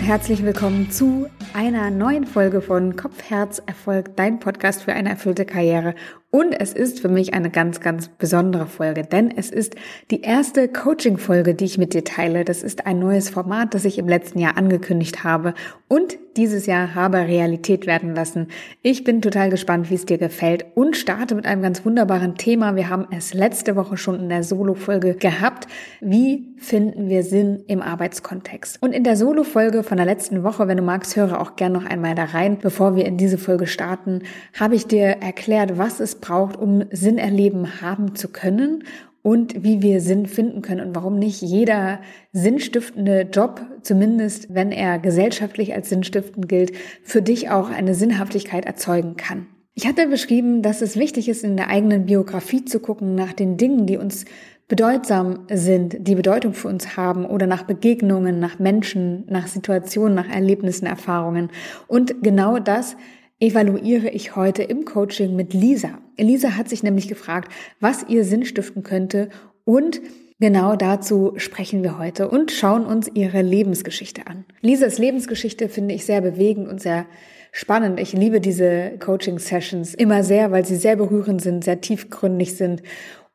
und herzlich willkommen zu einer neuen Folge von Kopf, Herz, Erfolg, dein Podcast für eine erfüllte Karriere. Und es ist für mich eine ganz, ganz besondere Folge, denn es ist die erste Coaching-Folge, die ich mit dir teile. Das ist ein neues Format, das ich im letzten Jahr angekündigt habe und dieses Jahr habe Realität werden lassen. Ich bin total gespannt, wie es dir gefällt und starte mit einem ganz wunderbaren Thema. Wir haben es letzte Woche schon in der Solo-Folge gehabt. Wie finden wir Sinn im Arbeitskontext? Und in der Solo-Folge von der letzten Woche, wenn du magst, höre auch gern noch einmal da rein, bevor wir in diese Folge starten, habe ich dir erklärt, was es braucht, um Sinn erleben haben zu können und wie wir Sinn finden können und warum nicht jeder sinnstiftende Job, zumindest wenn er gesellschaftlich als sinnstiftend gilt, für dich auch eine Sinnhaftigkeit erzeugen kann. Ich hatte beschrieben, dass es wichtig ist, in der eigenen Biografie zu gucken nach den Dingen, die uns bedeutsam sind, die Bedeutung für uns haben oder nach Begegnungen, nach Menschen, nach Situationen, nach Erlebnissen, Erfahrungen. Und genau das evaluiere ich heute im Coaching mit Lisa. Lisa hat sich nämlich gefragt, was ihr Sinn stiften könnte und Genau dazu sprechen wir heute und schauen uns ihre Lebensgeschichte an. Lisas Lebensgeschichte finde ich sehr bewegend und sehr spannend. Ich liebe diese Coaching-Sessions immer sehr, weil sie sehr berührend sind, sehr tiefgründig sind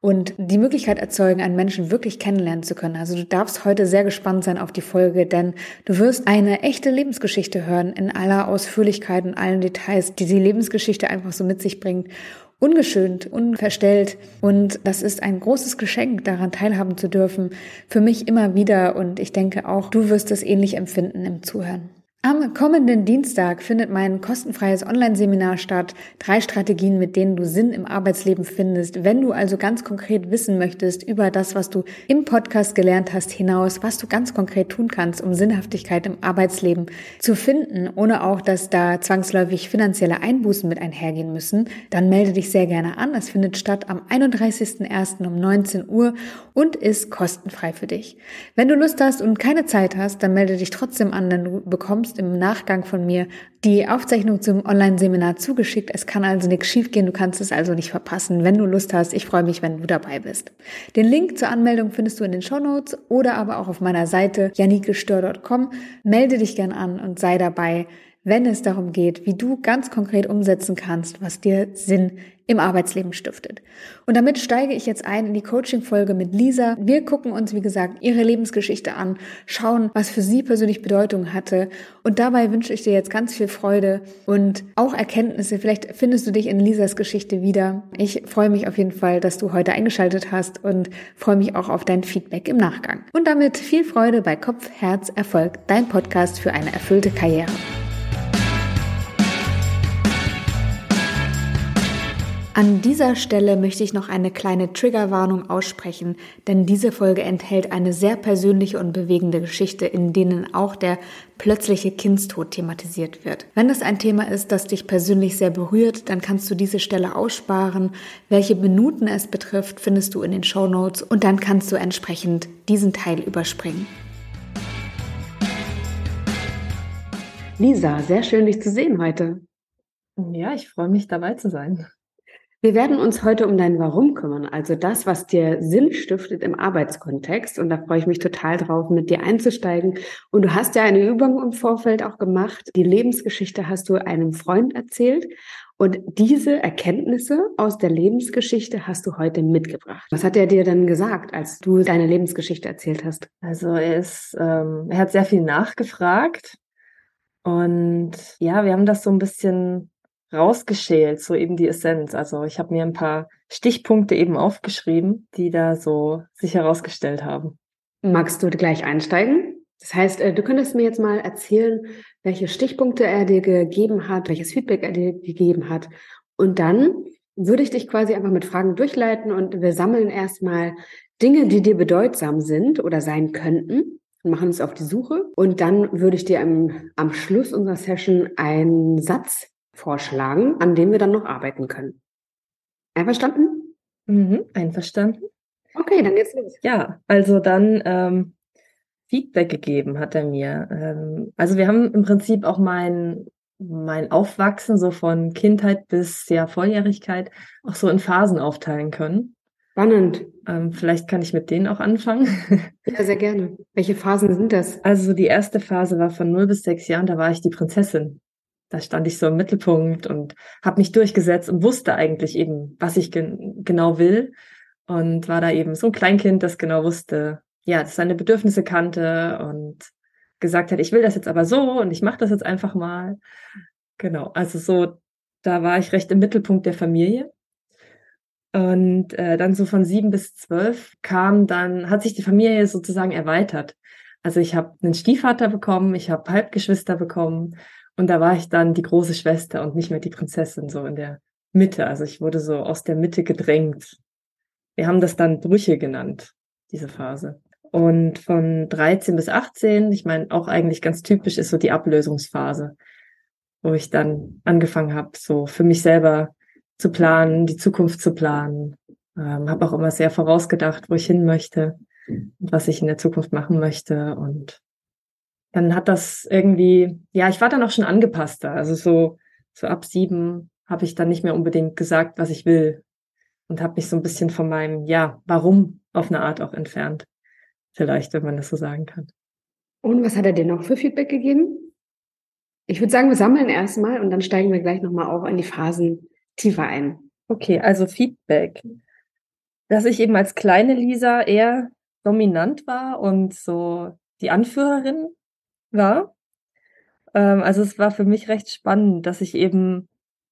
und die Möglichkeit erzeugen, einen Menschen wirklich kennenlernen zu können. Also du darfst heute sehr gespannt sein auf die Folge, denn du wirst eine echte Lebensgeschichte hören in aller Ausführlichkeit und allen Details, die die Lebensgeschichte einfach so mit sich bringt. Ungeschönt, unverstellt. Und das ist ein großes Geschenk, daran teilhaben zu dürfen. Für mich immer wieder. Und ich denke auch, du wirst es ähnlich empfinden im Zuhören. Am kommenden Dienstag findet mein kostenfreies Online-Seminar statt. Drei Strategien, mit denen du Sinn im Arbeitsleben findest. Wenn du also ganz konkret wissen möchtest über das, was du im Podcast gelernt hast, hinaus, was du ganz konkret tun kannst, um Sinnhaftigkeit im Arbeitsleben zu finden, ohne auch, dass da zwangsläufig finanzielle Einbußen mit einhergehen müssen, dann melde dich sehr gerne an. Es findet statt am 31.01. um 19 Uhr und ist kostenfrei für dich. Wenn du Lust hast und keine Zeit hast, dann melde dich trotzdem an, denn du bekommst bekommst im Nachgang von mir die Aufzeichnung zum Online-Seminar zugeschickt. Es kann also nichts schiefgehen, du kannst es also nicht verpassen. Wenn du Lust hast, ich freue mich, wenn du dabei bist. Den Link zur Anmeldung findest du in den Show Notes oder aber auch auf meiner Seite janikestör.com. Melde dich gern an und sei dabei, wenn es darum geht, wie du ganz konkret umsetzen kannst, was dir Sinn im Arbeitsleben stiftet. Und damit steige ich jetzt ein in die Coaching-Folge mit Lisa. Wir gucken uns, wie gesagt, ihre Lebensgeschichte an, schauen, was für sie persönlich Bedeutung hatte. Und dabei wünsche ich dir jetzt ganz viel Freude und auch Erkenntnisse. Vielleicht findest du dich in Lisas Geschichte wieder. Ich freue mich auf jeden Fall, dass du heute eingeschaltet hast und freue mich auch auf dein Feedback im Nachgang. Und damit viel Freude bei Kopf, Herz, Erfolg, dein Podcast für eine erfüllte Karriere. An dieser Stelle möchte ich noch eine kleine Triggerwarnung aussprechen, denn diese Folge enthält eine sehr persönliche und bewegende Geschichte, in denen auch der plötzliche Kindstod thematisiert wird. Wenn das ein Thema ist, das dich persönlich sehr berührt, dann kannst du diese Stelle aussparen. Welche Minuten es betrifft, findest du in den Show Notes und dann kannst du entsprechend diesen Teil überspringen. Lisa, sehr schön, dich zu sehen heute. Ja, ich freue mich dabei zu sein. Wir werden uns heute um dein Warum kümmern, also das, was dir Sinn stiftet im Arbeitskontext. Und da freue ich mich total drauf, mit dir einzusteigen. Und du hast ja eine Übung im Vorfeld auch gemacht. Die Lebensgeschichte hast du einem Freund erzählt. Und diese Erkenntnisse aus der Lebensgeschichte hast du heute mitgebracht. Was hat er dir denn gesagt, als du deine Lebensgeschichte erzählt hast? Also er ist, ähm, er hat sehr viel nachgefragt. Und ja, wir haben das so ein bisschen rausgeschält, so eben die Essenz. Also ich habe mir ein paar Stichpunkte eben aufgeschrieben, die da so sich herausgestellt haben. Magst du gleich einsteigen? Das heißt, äh, du könntest mir jetzt mal erzählen, welche Stichpunkte er dir gegeben hat, welches Feedback er dir gegeben hat. Und dann würde ich dich quasi einfach mit Fragen durchleiten und wir sammeln erstmal Dinge, die dir bedeutsam sind oder sein könnten und machen uns auf die Suche. Und dann würde ich dir am, am Schluss unserer Session einen Satz vorschlagen, an dem wir dann noch arbeiten können. Einverstanden? Mhm, einverstanden. Okay, dann geht's los. Ja, also dann ähm, Feedback gegeben hat er mir. Ähm, also wir haben im Prinzip auch mein, mein Aufwachsen so von Kindheit bis ja Volljährigkeit auch so in Phasen aufteilen können. Spannend. Ähm, vielleicht kann ich mit denen auch anfangen. Ja, sehr gerne. Welche Phasen sind das? Also die erste Phase war von 0 bis 6 Jahren, da war ich die Prinzessin. Da stand ich so im Mittelpunkt und habe mich durchgesetzt und wusste eigentlich eben, was ich gen genau will. Und war da eben so ein Kleinkind, das genau wusste, ja, das seine Bedürfnisse kannte und gesagt hat, ich will das jetzt aber so und ich mache das jetzt einfach mal. Genau, also so, da war ich recht im Mittelpunkt der Familie. Und äh, dann so von sieben bis zwölf kam dann, hat sich die Familie sozusagen erweitert. Also ich habe einen Stiefvater bekommen, ich habe Halbgeschwister bekommen und da war ich dann die große Schwester und nicht mehr die Prinzessin, so in der Mitte. Also ich wurde so aus der Mitte gedrängt. Wir haben das dann Brüche genannt, diese Phase. Und von 13 bis 18, ich meine, auch eigentlich ganz typisch ist so die Ablösungsphase, wo ich dann angefangen habe, so für mich selber zu planen, die Zukunft zu planen. Ähm, habe auch immer sehr vorausgedacht, wo ich hin möchte was ich in der Zukunft machen möchte. Und dann hat das irgendwie, ja, ich war dann auch schon angepasster. Also so, so ab sieben habe ich dann nicht mehr unbedingt gesagt, was ich will. Und habe mich so ein bisschen von meinem, ja, warum auf eine Art auch entfernt. Vielleicht, wenn man das so sagen kann. Und was hat er dir noch für Feedback gegeben? Ich würde sagen, wir sammeln erstmal und dann steigen wir gleich nochmal auch in die Phasen tiefer ein. Okay, also Feedback. Dass ich eben als kleine Lisa eher dominant war und so die Anführerin war. Ähm, also es war für mich recht spannend, dass ich eben,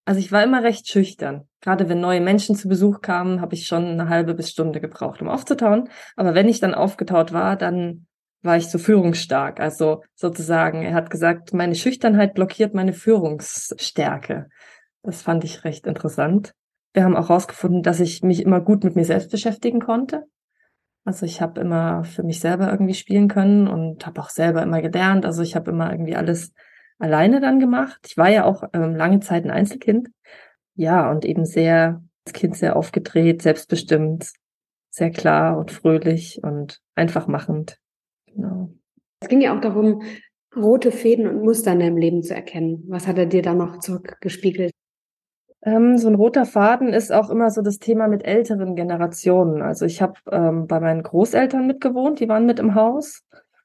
also ich war immer recht schüchtern. Gerade wenn neue Menschen zu Besuch kamen, habe ich schon eine halbe bis Stunde gebraucht, um aufzutauen. Aber wenn ich dann aufgetaut war, dann war ich so führungsstark. Also sozusagen, er hat gesagt, meine Schüchternheit blockiert meine Führungsstärke. Das fand ich recht interessant. Wir haben auch herausgefunden, dass ich mich immer gut mit mir selbst beschäftigen konnte. Also ich habe immer für mich selber irgendwie spielen können und habe auch selber immer gelernt. Also ich habe immer irgendwie alles alleine dann gemacht. Ich war ja auch ähm, lange Zeit ein Einzelkind. Ja, und eben sehr, als Kind sehr aufgedreht, selbstbestimmt, sehr klar und fröhlich und einfach machend. Genau. Es ging ja auch darum, rote Fäden und Muster in deinem Leben zu erkennen. Was hat er dir da noch zurückgespiegelt? Ähm, so ein roter Faden ist auch immer so das Thema mit älteren Generationen. Also ich habe ähm, bei meinen Großeltern mitgewohnt, die waren mit im Haus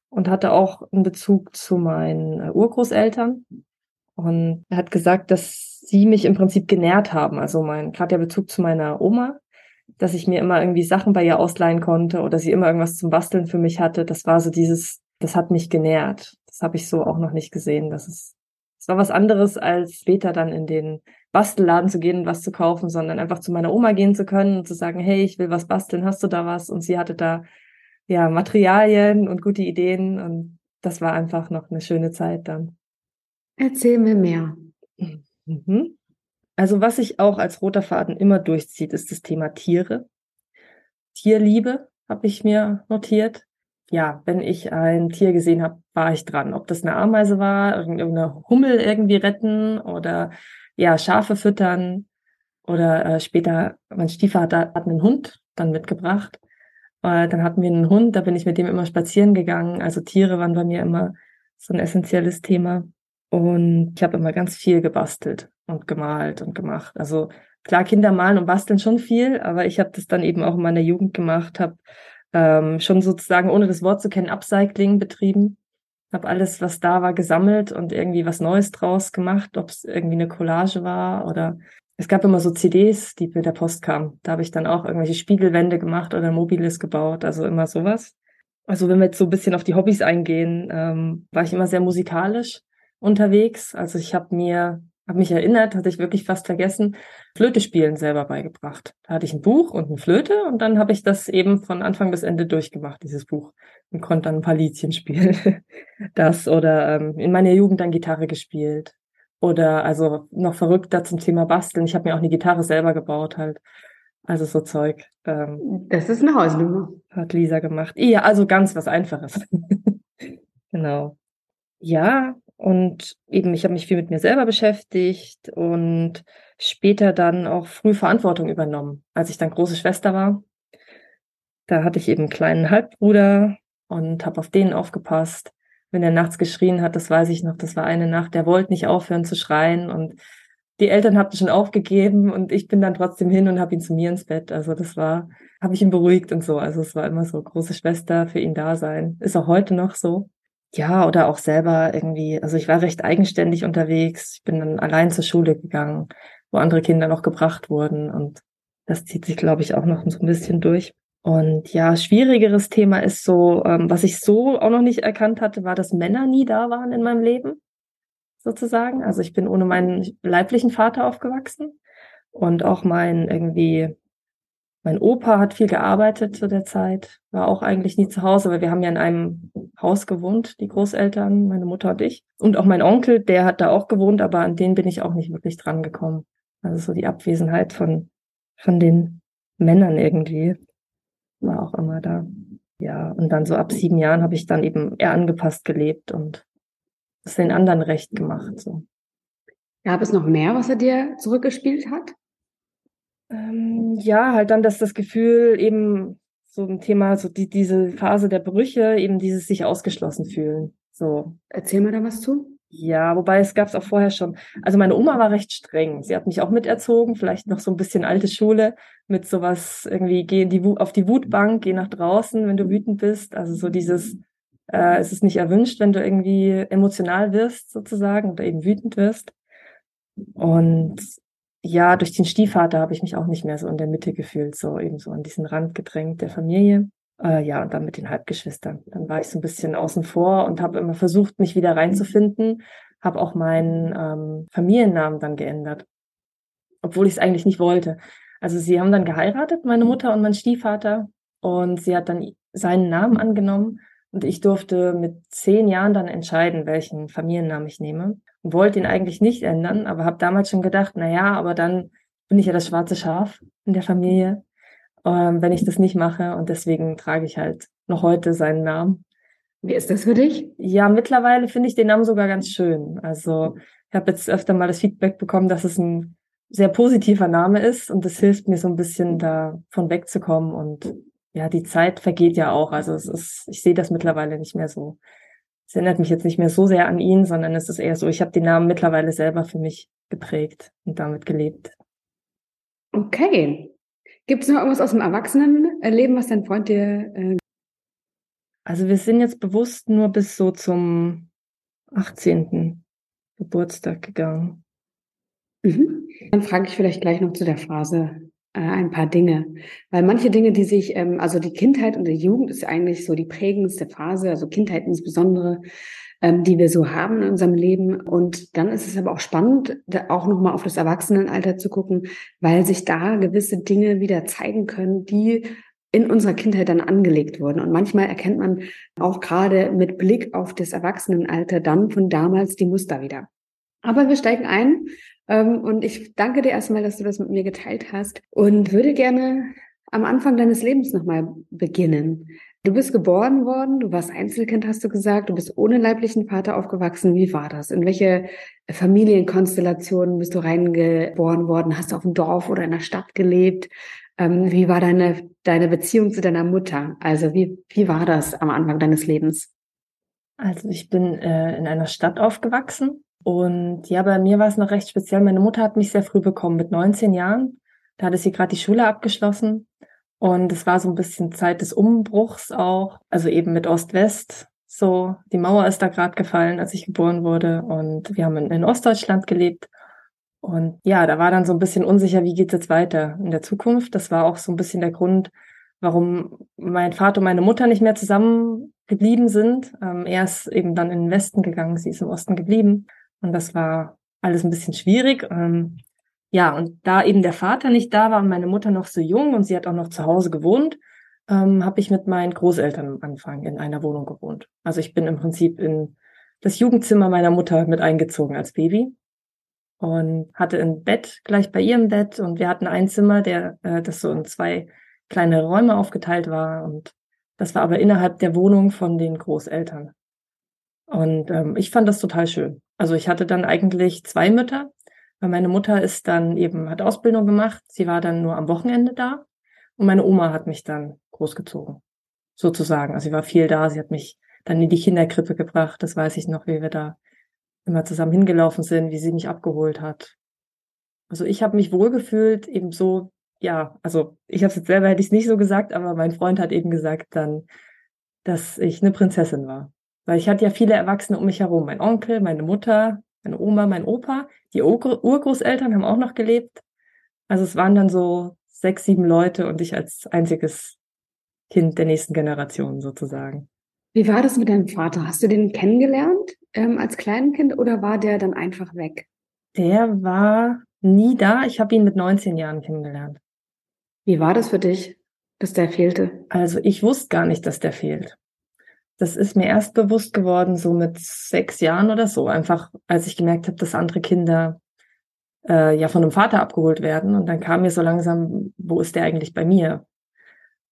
und hatte auch einen Bezug zu meinen äh, Urgroßeltern. Und er hat gesagt, dass sie mich im Prinzip genährt haben. Also mein, gerade der Bezug zu meiner Oma, dass ich mir immer irgendwie Sachen bei ihr ausleihen konnte oder sie immer irgendwas zum Basteln für mich hatte. Das war so dieses, das hat mich genährt. Das habe ich so auch noch nicht gesehen. Das ist, das war was anderes als später dann in den Bastelladen zu gehen und was zu kaufen, sondern einfach zu meiner Oma gehen zu können und zu sagen, hey, ich will was basteln, hast du da was? Und sie hatte da ja Materialien und gute Ideen und das war einfach noch eine schöne Zeit dann. Erzähl mir mehr. Mhm. Also was sich auch als roter Faden immer durchzieht, ist das Thema Tiere. Tierliebe habe ich mir notiert. Ja, wenn ich ein Tier gesehen habe, war ich dran. Ob das eine Ameise war, irgendeine Hummel irgendwie retten oder ja, Schafe füttern oder äh, später, mein Stiefvater hat einen Hund dann mitgebracht. Äh, dann hatten wir einen Hund, da bin ich mit dem immer spazieren gegangen. Also Tiere waren bei mir immer so ein essentielles Thema. Und ich habe immer ganz viel gebastelt und gemalt und gemacht. Also klar, Kinder malen und basteln schon viel, aber ich habe das dann eben auch in meiner Jugend gemacht, habe ähm, schon sozusagen, ohne das Wort zu kennen, Upcycling betrieben habe alles, was da war, gesammelt und irgendwie was Neues draus gemacht, ob es irgendwie eine Collage war oder es gab immer so CDs, die mit der Post kamen. Da habe ich dann auch irgendwelche Spiegelwände gemacht oder Mobiles gebaut, also immer sowas. Also wenn wir jetzt so ein bisschen auf die Hobbys eingehen, ähm, war ich immer sehr musikalisch unterwegs. Also ich habe mir habe mich erinnert, hatte ich wirklich fast vergessen, Flöte spielen selber beigebracht. Da hatte ich ein Buch und eine Flöte und dann habe ich das eben von Anfang bis Ende durchgemacht, dieses Buch, und konnte dann ein paar Liedchen spielen. das oder ähm, in meiner Jugend dann Gitarre gespielt. Oder also noch verrückter zum Thema Basteln. Ich habe mir auch eine Gitarre selber gebaut halt. Also so Zeug. Ähm, das ist eine Hausnummer. Hat Lisa gemacht. Ja, also ganz was Einfaches. genau. Ja, und eben, ich habe mich viel mit mir selber beschäftigt und später dann auch früh Verantwortung übernommen. Als ich dann große Schwester war, da hatte ich eben einen kleinen Halbbruder und habe auf den aufgepasst. Wenn er nachts geschrien hat, das weiß ich noch, das war eine Nacht, der wollte nicht aufhören zu schreien und die Eltern hatten schon aufgegeben und ich bin dann trotzdem hin und habe ihn zu mir ins Bett. Also das war, habe ich ihn beruhigt und so. Also es war immer so große Schwester für ihn da sein. Ist auch heute noch so. Ja, oder auch selber irgendwie, also ich war recht eigenständig unterwegs. Ich bin dann allein zur Schule gegangen, wo andere Kinder noch gebracht wurden und das zieht sich, glaube ich, auch noch so ein bisschen durch. Und ja, schwierigeres Thema ist so, ähm, was ich so auch noch nicht erkannt hatte, war, dass Männer nie da waren in meinem Leben, sozusagen. Also ich bin ohne meinen leiblichen Vater aufgewachsen und auch mein irgendwie, mein Opa hat viel gearbeitet zu der Zeit, war auch eigentlich nie zu Hause, weil wir haben ja in einem Haus gewohnt, die Großeltern, meine Mutter und ich. Und auch mein Onkel, der hat da auch gewohnt, aber an den bin ich auch nicht wirklich dran gekommen. Also so die Abwesenheit von, von den Männern irgendwie war auch immer da. Ja, und dann so ab sieben Jahren habe ich dann eben eher angepasst gelebt und es den anderen recht gemacht. So. Gab es noch mehr, was er dir zurückgespielt hat? Ähm, ja, halt dann, dass das Gefühl eben so ein Thema, so die, diese Phase der Brüche, eben dieses sich ausgeschlossen fühlen. So. Erzähl mir da was zu. Ja, wobei es gab es auch vorher schon. Also meine Oma war recht streng. Sie hat mich auch miterzogen, vielleicht noch so ein bisschen alte Schule mit sowas irgendwie geh in die auf die Wutbank, geh nach draußen, wenn du wütend bist. Also so dieses, äh, es ist nicht erwünscht, wenn du irgendwie emotional wirst sozusagen oder eben wütend wirst. Und ja, durch den Stiefvater habe ich mich auch nicht mehr so in der Mitte gefühlt, so eben so an diesen Rand gedrängt der Familie. Äh, ja, und dann mit den Halbgeschwistern. Dann war ich so ein bisschen außen vor und habe immer versucht, mich wieder reinzufinden. Habe auch meinen ähm, Familiennamen dann geändert, obwohl ich es eigentlich nicht wollte. Also sie haben dann geheiratet, meine Mutter und mein Stiefvater, und sie hat dann seinen Namen angenommen und ich durfte mit zehn Jahren dann entscheiden, welchen Familiennamen ich nehme. Und wollte ihn eigentlich nicht ändern, aber habe damals schon gedacht, na ja, aber dann bin ich ja das schwarze Schaf in der Familie ähm, wenn ich das nicht mache. Und deswegen trage ich halt noch heute seinen Namen. Wie ist das für dich? Ja, mittlerweile finde ich den Namen sogar ganz schön. Also ich habe jetzt öfter mal das Feedback bekommen, dass es ein sehr positiver Name ist und das hilft mir so ein bisschen davon wegzukommen und ja, die Zeit vergeht ja auch. Also es ist, ich sehe das mittlerweile nicht mehr so. Es erinnert mich jetzt nicht mehr so sehr an ihn, sondern es ist eher so, ich habe den Namen mittlerweile selber für mich geprägt und damit gelebt. Okay. Gibt es noch irgendwas aus dem Erwachsenenleben, was dein Freund dir... Äh also wir sind jetzt bewusst nur bis so zum 18. Geburtstag gegangen. Mhm. Dann frage ich vielleicht gleich noch zu der Phase ein paar Dinge. Weil manche Dinge, die sich, ähm, also die Kindheit und die Jugend ist eigentlich so die prägendste Phase, also Kindheit insbesondere, ähm, die wir so haben in unserem Leben. Und dann ist es aber auch spannend, auch nochmal auf das Erwachsenenalter zu gucken, weil sich da gewisse Dinge wieder zeigen können, die in unserer Kindheit dann angelegt wurden. Und manchmal erkennt man auch gerade mit Blick auf das Erwachsenenalter dann von damals die Muster wieder. Aber wir steigen ein und ich danke dir erstmal, dass du das mit mir geteilt hast und würde gerne am Anfang deines Lebens nochmal beginnen. Du bist geboren worden, du warst Einzelkind, hast du gesagt, du bist ohne leiblichen Vater aufgewachsen. Wie war das? In welche Familienkonstellationen bist du reingeboren worden? Hast du auf dem Dorf oder in der Stadt gelebt? Ähm, wie war deine, deine Beziehung zu deiner Mutter? Also wie, wie war das am Anfang deines Lebens? Also ich bin äh, in einer Stadt aufgewachsen und ja, bei mir war es noch recht speziell. Meine Mutter hat mich sehr früh bekommen, mit 19 Jahren. Da hatte sie gerade die Schule abgeschlossen und es war so ein bisschen Zeit des Umbruchs auch, also eben mit Ost-West. So, die Mauer ist da gerade gefallen, als ich geboren wurde. Und wir haben in, in Ostdeutschland gelebt. Und ja, da war dann so ein bisschen unsicher, wie geht's jetzt weiter in der Zukunft. Das war auch so ein bisschen der Grund, warum mein Vater und meine Mutter nicht mehr zusammen geblieben sind. Ähm, er ist eben dann in den Westen gegangen, sie ist im Osten geblieben. Und das war alles ein bisschen schwierig. Ähm, ja, und da eben der Vater nicht da war und meine Mutter noch so jung und sie hat auch noch zu Hause gewohnt, ähm, habe ich mit meinen Großeltern am Anfang in einer Wohnung gewohnt. Also ich bin im Prinzip in das Jugendzimmer meiner Mutter mit eingezogen als Baby und hatte ein Bett gleich bei ihrem Bett und wir hatten ein Zimmer, der äh, das so in zwei kleine Räume aufgeteilt war und das war aber innerhalb der Wohnung von den Großeltern. Und ähm, ich fand das total schön. Also ich hatte dann eigentlich zwei Mütter, weil meine Mutter ist dann eben, hat Ausbildung gemacht. Sie war dann nur am Wochenende da. Und meine Oma hat mich dann großgezogen. Sozusagen. Also sie war viel da. Sie hat mich dann in die Kinderkrippe gebracht. Das weiß ich noch, wie wir da immer zusammen hingelaufen sind, wie sie mich abgeholt hat. Also ich habe mich wohlgefühlt, eben so, ja, also ich habe es jetzt selber hätte ich es nicht so gesagt, aber mein Freund hat eben gesagt dann, dass ich eine Prinzessin war. Weil ich hatte ja viele Erwachsene um mich herum. Mein Onkel, meine Mutter, meine Oma, mein Opa, die Urgroßeltern haben auch noch gelebt. Also es waren dann so sechs, sieben Leute und ich als einziges Kind der nächsten Generation sozusagen. Wie war das mit deinem Vater? Hast du den kennengelernt ähm, als Kleinkind oder war der dann einfach weg? Der war nie da. Ich habe ihn mit 19 Jahren kennengelernt. Wie war das für dich, dass der fehlte? Also ich wusste gar nicht, dass der fehlt. Das ist mir erst bewusst geworden, so mit sechs Jahren oder so, einfach als ich gemerkt habe, dass andere Kinder äh, ja von einem Vater abgeholt werden. Und dann kam mir so langsam, wo ist der eigentlich bei mir?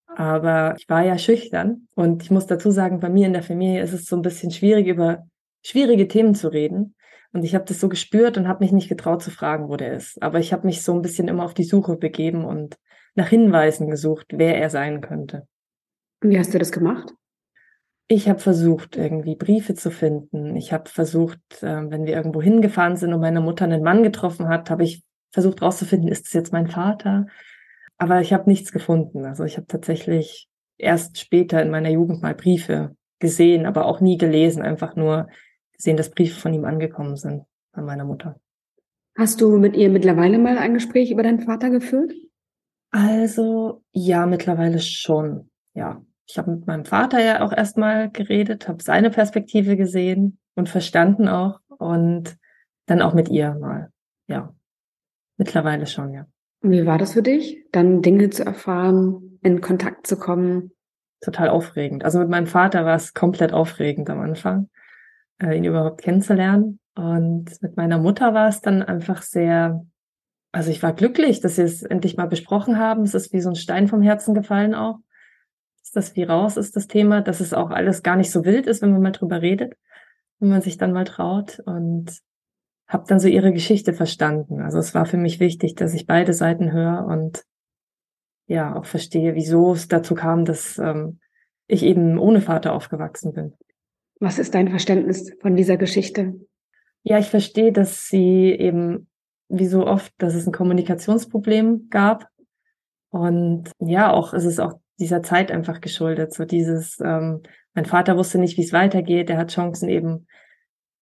Aber ich war ja schüchtern und ich muss dazu sagen, bei mir in der Familie ist es so ein bisschen schwierig, über schwierige Themen zu reden. Und ich habe das so gespürt und habe mich nicht getraut zu fragen, wo der ist. Aber ich habe mich so ein bisschen immer auf die Suche begeben und nach Hinweisen gesucht, wer er sein könnte. Wie hast du das gemacht? Ich habe versucht, irgendwie Briefe zu finden. Ich habe versucht, äh, wenn wir irgendwo hingefahren sind und meine Mutter einen Mann getroffen hat, habe ich versucht herauszufinden, ist es jetzt mein Vater? Aber ich habe nichts gefunden. Also ich habe tatsächlich erst später in meiner Jugend mal Briefe gesehen, aber auch nie gelesen, einfach nur gesehen, dass Briefe von ihm angekommen sind an meiner Mutter. Hast du mit ihr mittlerweile mal ein Gespräch über deinen Vater geführt? Also ja, mittlerweile schon. Ja, ich habe mit meinem Vater ja auch erstmal geredet, habe seine Perspektive gesehen und verstanden auch und dann auch mit ihr mal. Ja, mittlerweile schon, ja. Und wie war das für dich, dann Dinge zu erfahren, in Kontakt zu kommen? Total aufregend. Also mit meinem Vater war es komplett aufregend am Anfang, äh, ihn überhaupt kennenzulernen. Und mit meiner Mutter war es dann einfach sehr, also ich war glücklich, dass wir es endlich mal besprochen haben. Es ist wie so ein Stein vom Herzen gefallen auch das wie raus ist, das Thema, dass es auch alles gar nicht so wild ist, wenn man mal drüber redet, wenn man sich dann mal traut und habe dann so ihre Geschichte verstanden. Also es war für mich wichtig, dass ich beide Seiten höre und ja auch verstehe, wieso es dazu kam, dass ähm, ich eben ohne Vater aufgewachsen bin. Was ist dein Verständnis von dieser Geschichte? Ja, ich verstehe, dass sie eben, wie so oft, dass es ein Kommunikationsproblem gab. Und ja, auch es ist auch dieser Zeit einfach geschuldet. So dieses, ähm, mein Vater wusste nicht, wie es weitergeht. Er hat Chancen eben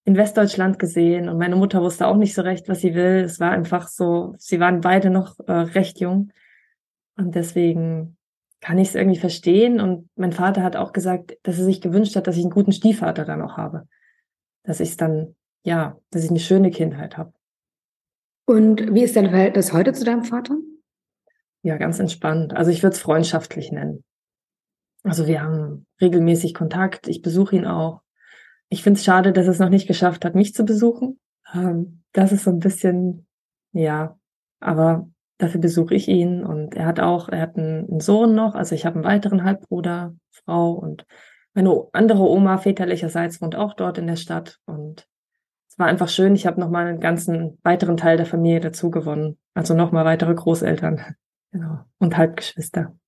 in Westdeutschland gesehen und meine Mutter wusste auch nicht so recht, was sie will. Es war einfach so, sie waren beide noch äh, recht jung und deswegen kann ich es irgendwie verstehen. Und mein Vater hat auch gesagt, dass er sich gewünscht hat, dass ich einen guten Stiefvater dann auch habe, dass ich es dann, ja, dass ich eine schöne Kindheit habe. Und wie ist dein Verhältnis heute zu deinem Vater? Ja, ganz entspannt. Also ich würde es freundschaftlich nennen. Also wir haben regelmäßig Kontakt. Ich besuche ihn auch. Ich finde es schade, dass es noch nicht geschafft hat, mich zu besuchen. Ähm, das ist so ein bisschen, ja, aber dafür besuche ich ihn und er hat auch, er hat einen Sohn noch, also ich habe einen weiteren Halbbruder, Frau und meine andere Oma väterlicherseits wohnt auch dort in der Stadt und es war einfach schön. Ich habe nochmal einen ganzen weiteren Teil der Familie dazu gewonnen, also nochmal weitere Großeltern. Genau. Und Halbgeschwister.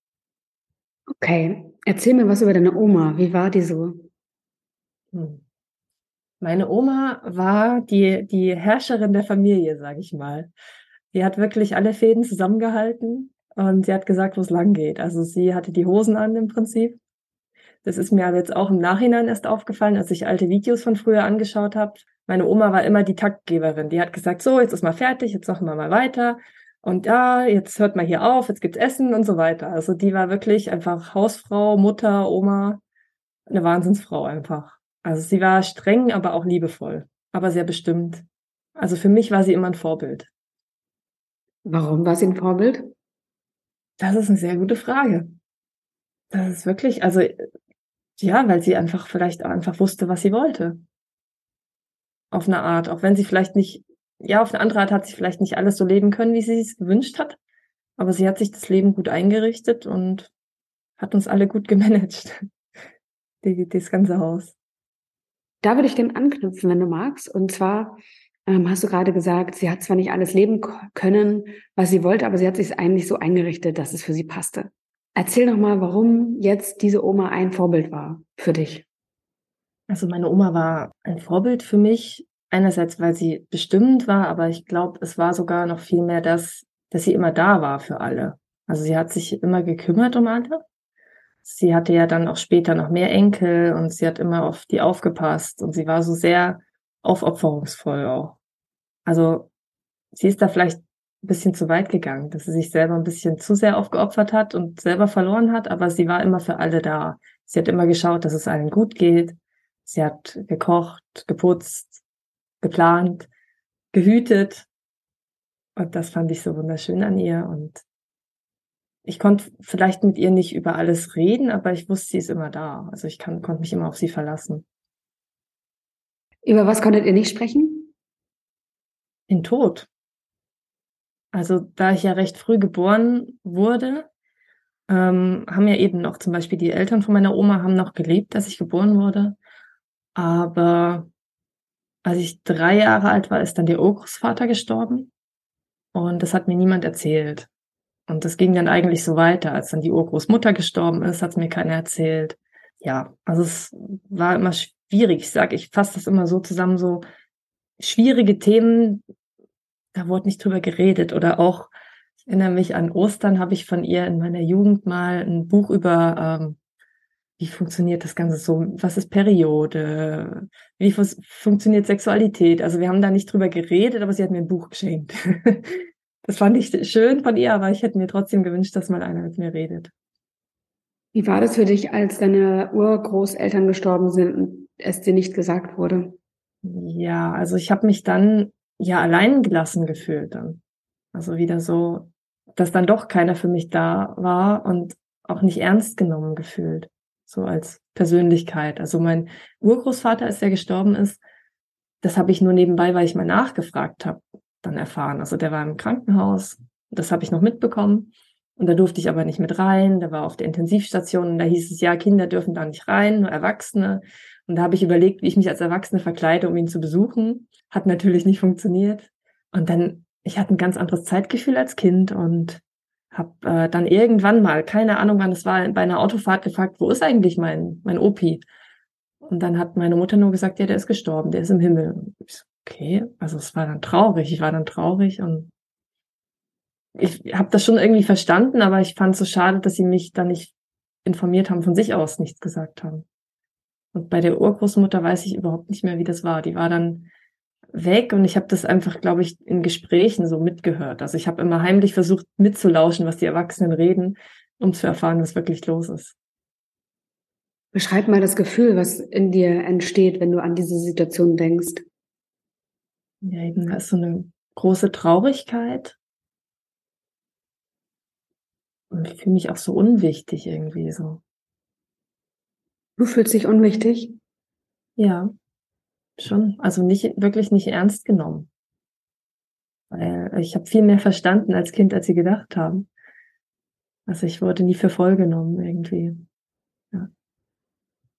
Okay. Erzähl mir was über deine Oma. Wie war die so? Hm. Meine Oma war die, die Herrscherin der Familie, sage ich mal. Die hat wirklich alle Fäden zusammengehalten und sie hat gesagt, wo es lang geht. Also sie hatte die Hosen an im Prinzip. Das ist mir aber jetzt auch im Nachhinein erst aufgefallen, als ich alte Videos von früher angeschaut habe. Meine Oma war immer die Taktgeberin. Die hat gesagt, so, jetzt ist mal fertig, jetzt machen wir mal weiter. Und ja, jetzt hört mal hier auf, jetzt gibt's Essen und so weiter. Also die war wirklich einfach Hausfrau, Mutter, Oma, eine Wahnsinnsfrau einfach. Also sie war streng, aber auch liebevoll, aber sehr bestimmt. Also für mich war sie immer ein Vorbild. Warum war sie ein Vorbild? Das ist eine sehr gute Frage. Das ist wirklich, also ja, weil sie einfach vielleicht auch einfach wusste, was sie wollte. Auf eine Art, auch wenn sie vielleicht nicht ja, auf eine andere Art hat sie vielleicht nicht alles so leben können, wie sie es gewünscht hat. Aber sie hat sich das Leben gut eingerichtet und hat uns alle gut gemanagt. Die, das ganze Haus. Da würde ich dem anknüpfen, wenn du magst. Und zwar ähm, hast du gerade gesagt, sie hat zwar nicht alles leben können, was sie wollte, aber sie hat sich eigentlich so eingerichtet, dass es für sie passte. Erzähl doch mal, warum jetzt diese Oma ein Vorbild war für dich. Also meine Oma war ein Vorbild für mich, einerseits, weil sie bestimmt war, aber ich glaube, es war sogar noch viel mehr das, dass sie immer da war für alle. Also sie hat sich immer gekümmert um alle. Sie hatte ja dann auch später noch mehr Enkel und sie hat immer auf die aufgepasst und sie war so sehr aufopferungsvoll auch. Also sie ist da vielleicht ein bisschen zu weit gegangen, dass sie sich selber ein bisschen zu sehr aufgeopfert hat und selber verloren hat, aber sie war immer für alle da. Sie hat immer geschaut, dass es allen gut geht. Sie hat gekocht, geputzt, geplant, gehütet. Und das fand ich so wunderschön an ihr. Und ich konnte vielleicht mit ihr nicht über alles reden, aber ich wusste, sie ist immer da. Also ich kann, konnte mich immer auf sie verlassen. Über was konntet ihr nicht sprechen? Den Tod. Also da ich ja recht früh geboren wurde, ähm, haben ja eben noch zum Beispiel die Eltern von meiner Oma haben noch gelebt, als ich geboren wurde. Aber als ich drei Jahre alt war, ist dann der Urgroßvater gestorben. Und das hat mir niemand erzählt. Und das ging dann eigentlich so weiter. Als dann die Urgroßmutter gestorben ist, hat es mir keiner erzählt. Ja, also es war immer schwierig. Ich sage, ich fasse das immer so zusammen, so schwierige Themen, da wurde nicht drüber geredet. Oder auch, ich erinnere mich an Ostern, habe ich von ihr in meiner Jugend mal ein Buch über, ähm, wie funktioniert das Ganze so, was ist Periode, wie funktioniert Sexualität. Also wir haben da nicht drüber geredet, aber sie hat mir ein Buch geschenkt. das fand ich schön von ihr, aber ich hätte mir trotzdem gewünscht, dass mal einer mit mir redet. Wie war das für dich, als deine Urgroßeltern gestorben sind und es dir nicht gesagt wurde? Ja, also ich habe mich dann ja allein gelassen gefühlt dann. Also wieder so, dass dann doch keiner für mich da war und auch nicht ernst genommen gefühlt, so als Persönlichkeit. Also mein Urgroßvater, als er gestorben ist, das habe ich nur nebenbei, weil ich mal nachgefragt habe, dann erfahren. Also der war im Krankenhaus, das habe ich noch mitbekommen. Und da durfte ich aber nicht mit rein. Der war auf der Intensivstation und da hieß es, ja, Kinder dürfen da nicht rein, nur Erwachsene. Und da habe ich überlegt, wie ich mich als Erwachsene verkleide, um ihn zu besuchen. Hat natürlich nicht funktioniert. Und dann, ich hatte ein ganz anderes Zeitgefühl als Kind und habe äh, dann irgendwann mal, keine Ahnung wann es war, bei einer Autofahrt gefragt, wo ist eigentlich mein, mein Opi? Und dann hat meine Mutter nur gesagt, ja, der ist gestorben, der ist im Himmel. So, okay, also es war dann traurig, ich war dann traurig und ich habe das schon irgendwie verstanden, aber ich fand es so schade, dass sie mich da nicht informiert haben, von sich aus nichts gesagt haben. Und bei der Urgroßmutter weiß ich überhaupt nicht mehr, wie das war. Die war dann weg und ich habe das einfach, glaube ich, in Gesprächen so mitgehört. Also ich habe immer heimlich versucht mitzulauschen, was die Erwachsenen reden, um zu erfahren, was wirklich los ist. Beschreib mal das Gefühl, was in dir entsteht, wenn du an diese Situation denkst. Ja, eben, da ist so eine große Traurigkeit. Und ich fühle mich auch so unwichtig irgendwie so. Du fühlst dich unwichtig? Ja, schon. Also nicht, wirklich nicht ernst genommen. Weil ich habe viel mehr verstanden als Kind, als sie gedacht haben. Also ich wurde nie für voll genommen irgendwie. Ja.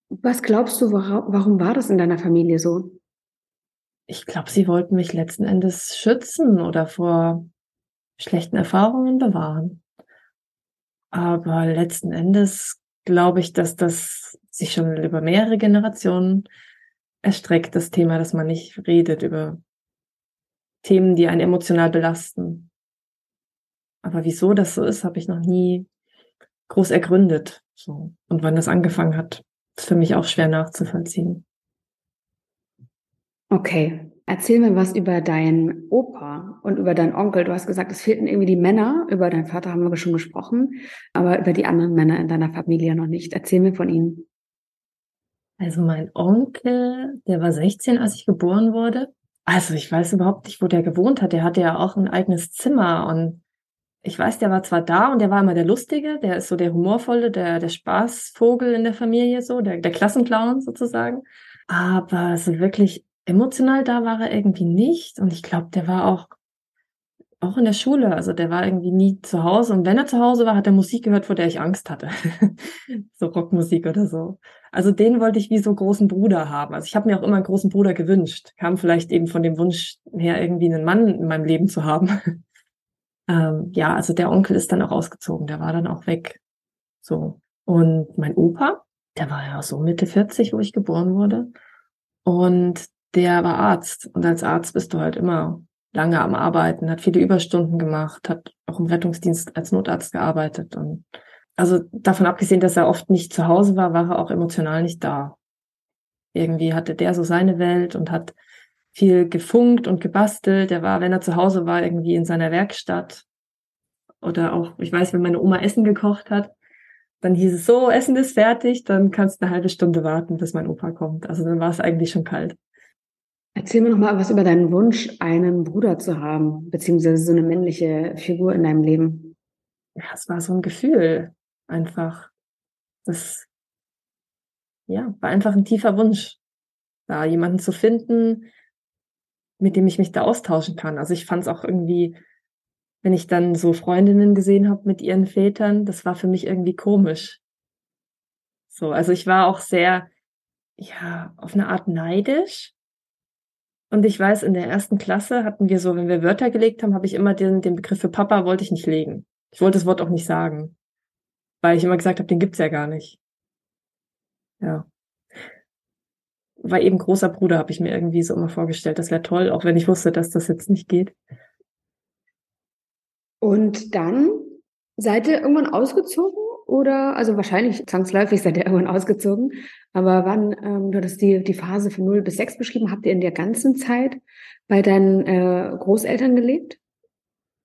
Was glaubst du, warum war das in deiner Familie so? Ich glaube, sie wollten mich letzten Endes schützen oder vor schlechten Erfahrungen bewahren. Aber letzten Endes glaube ich, dass das sich schon über mehrere Generationen erstreckt, das Thema, dass man nicht redet über Themen, die einen emotional belasten. Aber wieso das so ist, habe ich noch nie groß ergründet. So. Und wann das angefangen hat, ist für mich auch schwer nachzuvollziehen. Okay. Erzähl mir was über deinen Opa und über deinen Onkel. Du hast gesagt, es fehlten irgendwie die Männer. Über deinen Vater haben wir schon gesprochen, aber über die anderen Männer in deiner Familie noch nicht. Erzähl mir von ihnen. Also mein Onkel, der war 16, als ich geboren wurde. Also ich weiß überhaupt nicht, wo der gewohnt hat. Der hatte ja auch ein eigenes Zimmer und ich weiß, der war zwar da und der war immer der Lustige, der ist so der humorvolle, der, der Spaßvogel in der Familie, so, der, der Klassenclown sozusagen. Aber so wirklich emotional da war er irgendwie nicht. Und ich glaube, der war auch, auch in der Schule. Also der war irgendwie nie zu Hause. Und wenn er zu Hause war, hat er Musik gehört, vor der ich Angst hatte. so Rockmusik oder so. Also den wollte ich wie so großen Bruder haben. Also ich habe mir auch immer einen großen Bruder gewünscht. Kam vielleicht eben von dem Wunsch her, irgendwie einen Mann in meinem Leben zu haben. ähm, ja, also der Onkel ist dann auch ausgezogen. Der war dann auch weg. So. Und mein Opa, der war ja so Mitte 40, wo ich geboren wurde. Und der war Arzt. Und als Arzt bist du halt immer lange am Arbeiten, hat viele Überstunden gemacht, hat auch im Rettungsdienst als Notarzt gearbeitet. Und also davon abgesehen, dass er oft nicht zu Hause war, war er auch emotional nicht da. Irgendwie hatte der so seine Welt und hat viel gefunkt und gebastelt. Er war, wenn er zu Hause war, irgendwie in seiner Werkstatt. Oder auch, ich weiß, wenn meine Oma Essen gekocht hat, dann hieß es so, Essen ist fertig, dann kannst du eine halbe Stunde warten, bis mein Opa kommt. Also dann war es eigentlich schon kalt. Erzähl mir noch mal was über deinen Wunsch, einen Bruder zu haben, beziehungsweise so eine männliche Figur in deinem Leben. Ja, es war so ein Gefühl, einfach. Das, ja, war einfach ein tiefer Wunsch, da jemanden zu finden, mit dem ich mich da austauschen kann. Also ich fand es auch irgendwie, wenn ich dann so Freundinnen gesehen habe mit ihren Vätern, das war für mich irgendwie komisch. So, also ich war auch sehr, ja, auf eine Art neidisch, und ich weiß, in der ersten Klasse hatten wir so, wenn wir Wörter gelegt haben, habe ich immer den, den Begriff für Papa wollte ich nicht legen. Ich wollte das Wort auch nicht sagen. Weil ich immer gesagt habe, den gibt's ja gar nicht. Ja. War eben großer Bruder, habe ich mir irgendwie so immer vorgestellt. Das wäre toll, auch wenn ich wusste, dass das jetzt nicht geht. Und dann seid ihr irgendwann ausgezogen oder, also wahrscheinlich zwangsläufig seid ihr irgendwann ausgezogen, aber wann, ähm, du hast die, die Phase von 0 bis 6 beschrieben, habt ihr in der ganzen Zeit bei deinen äh, Großeltern gelebt?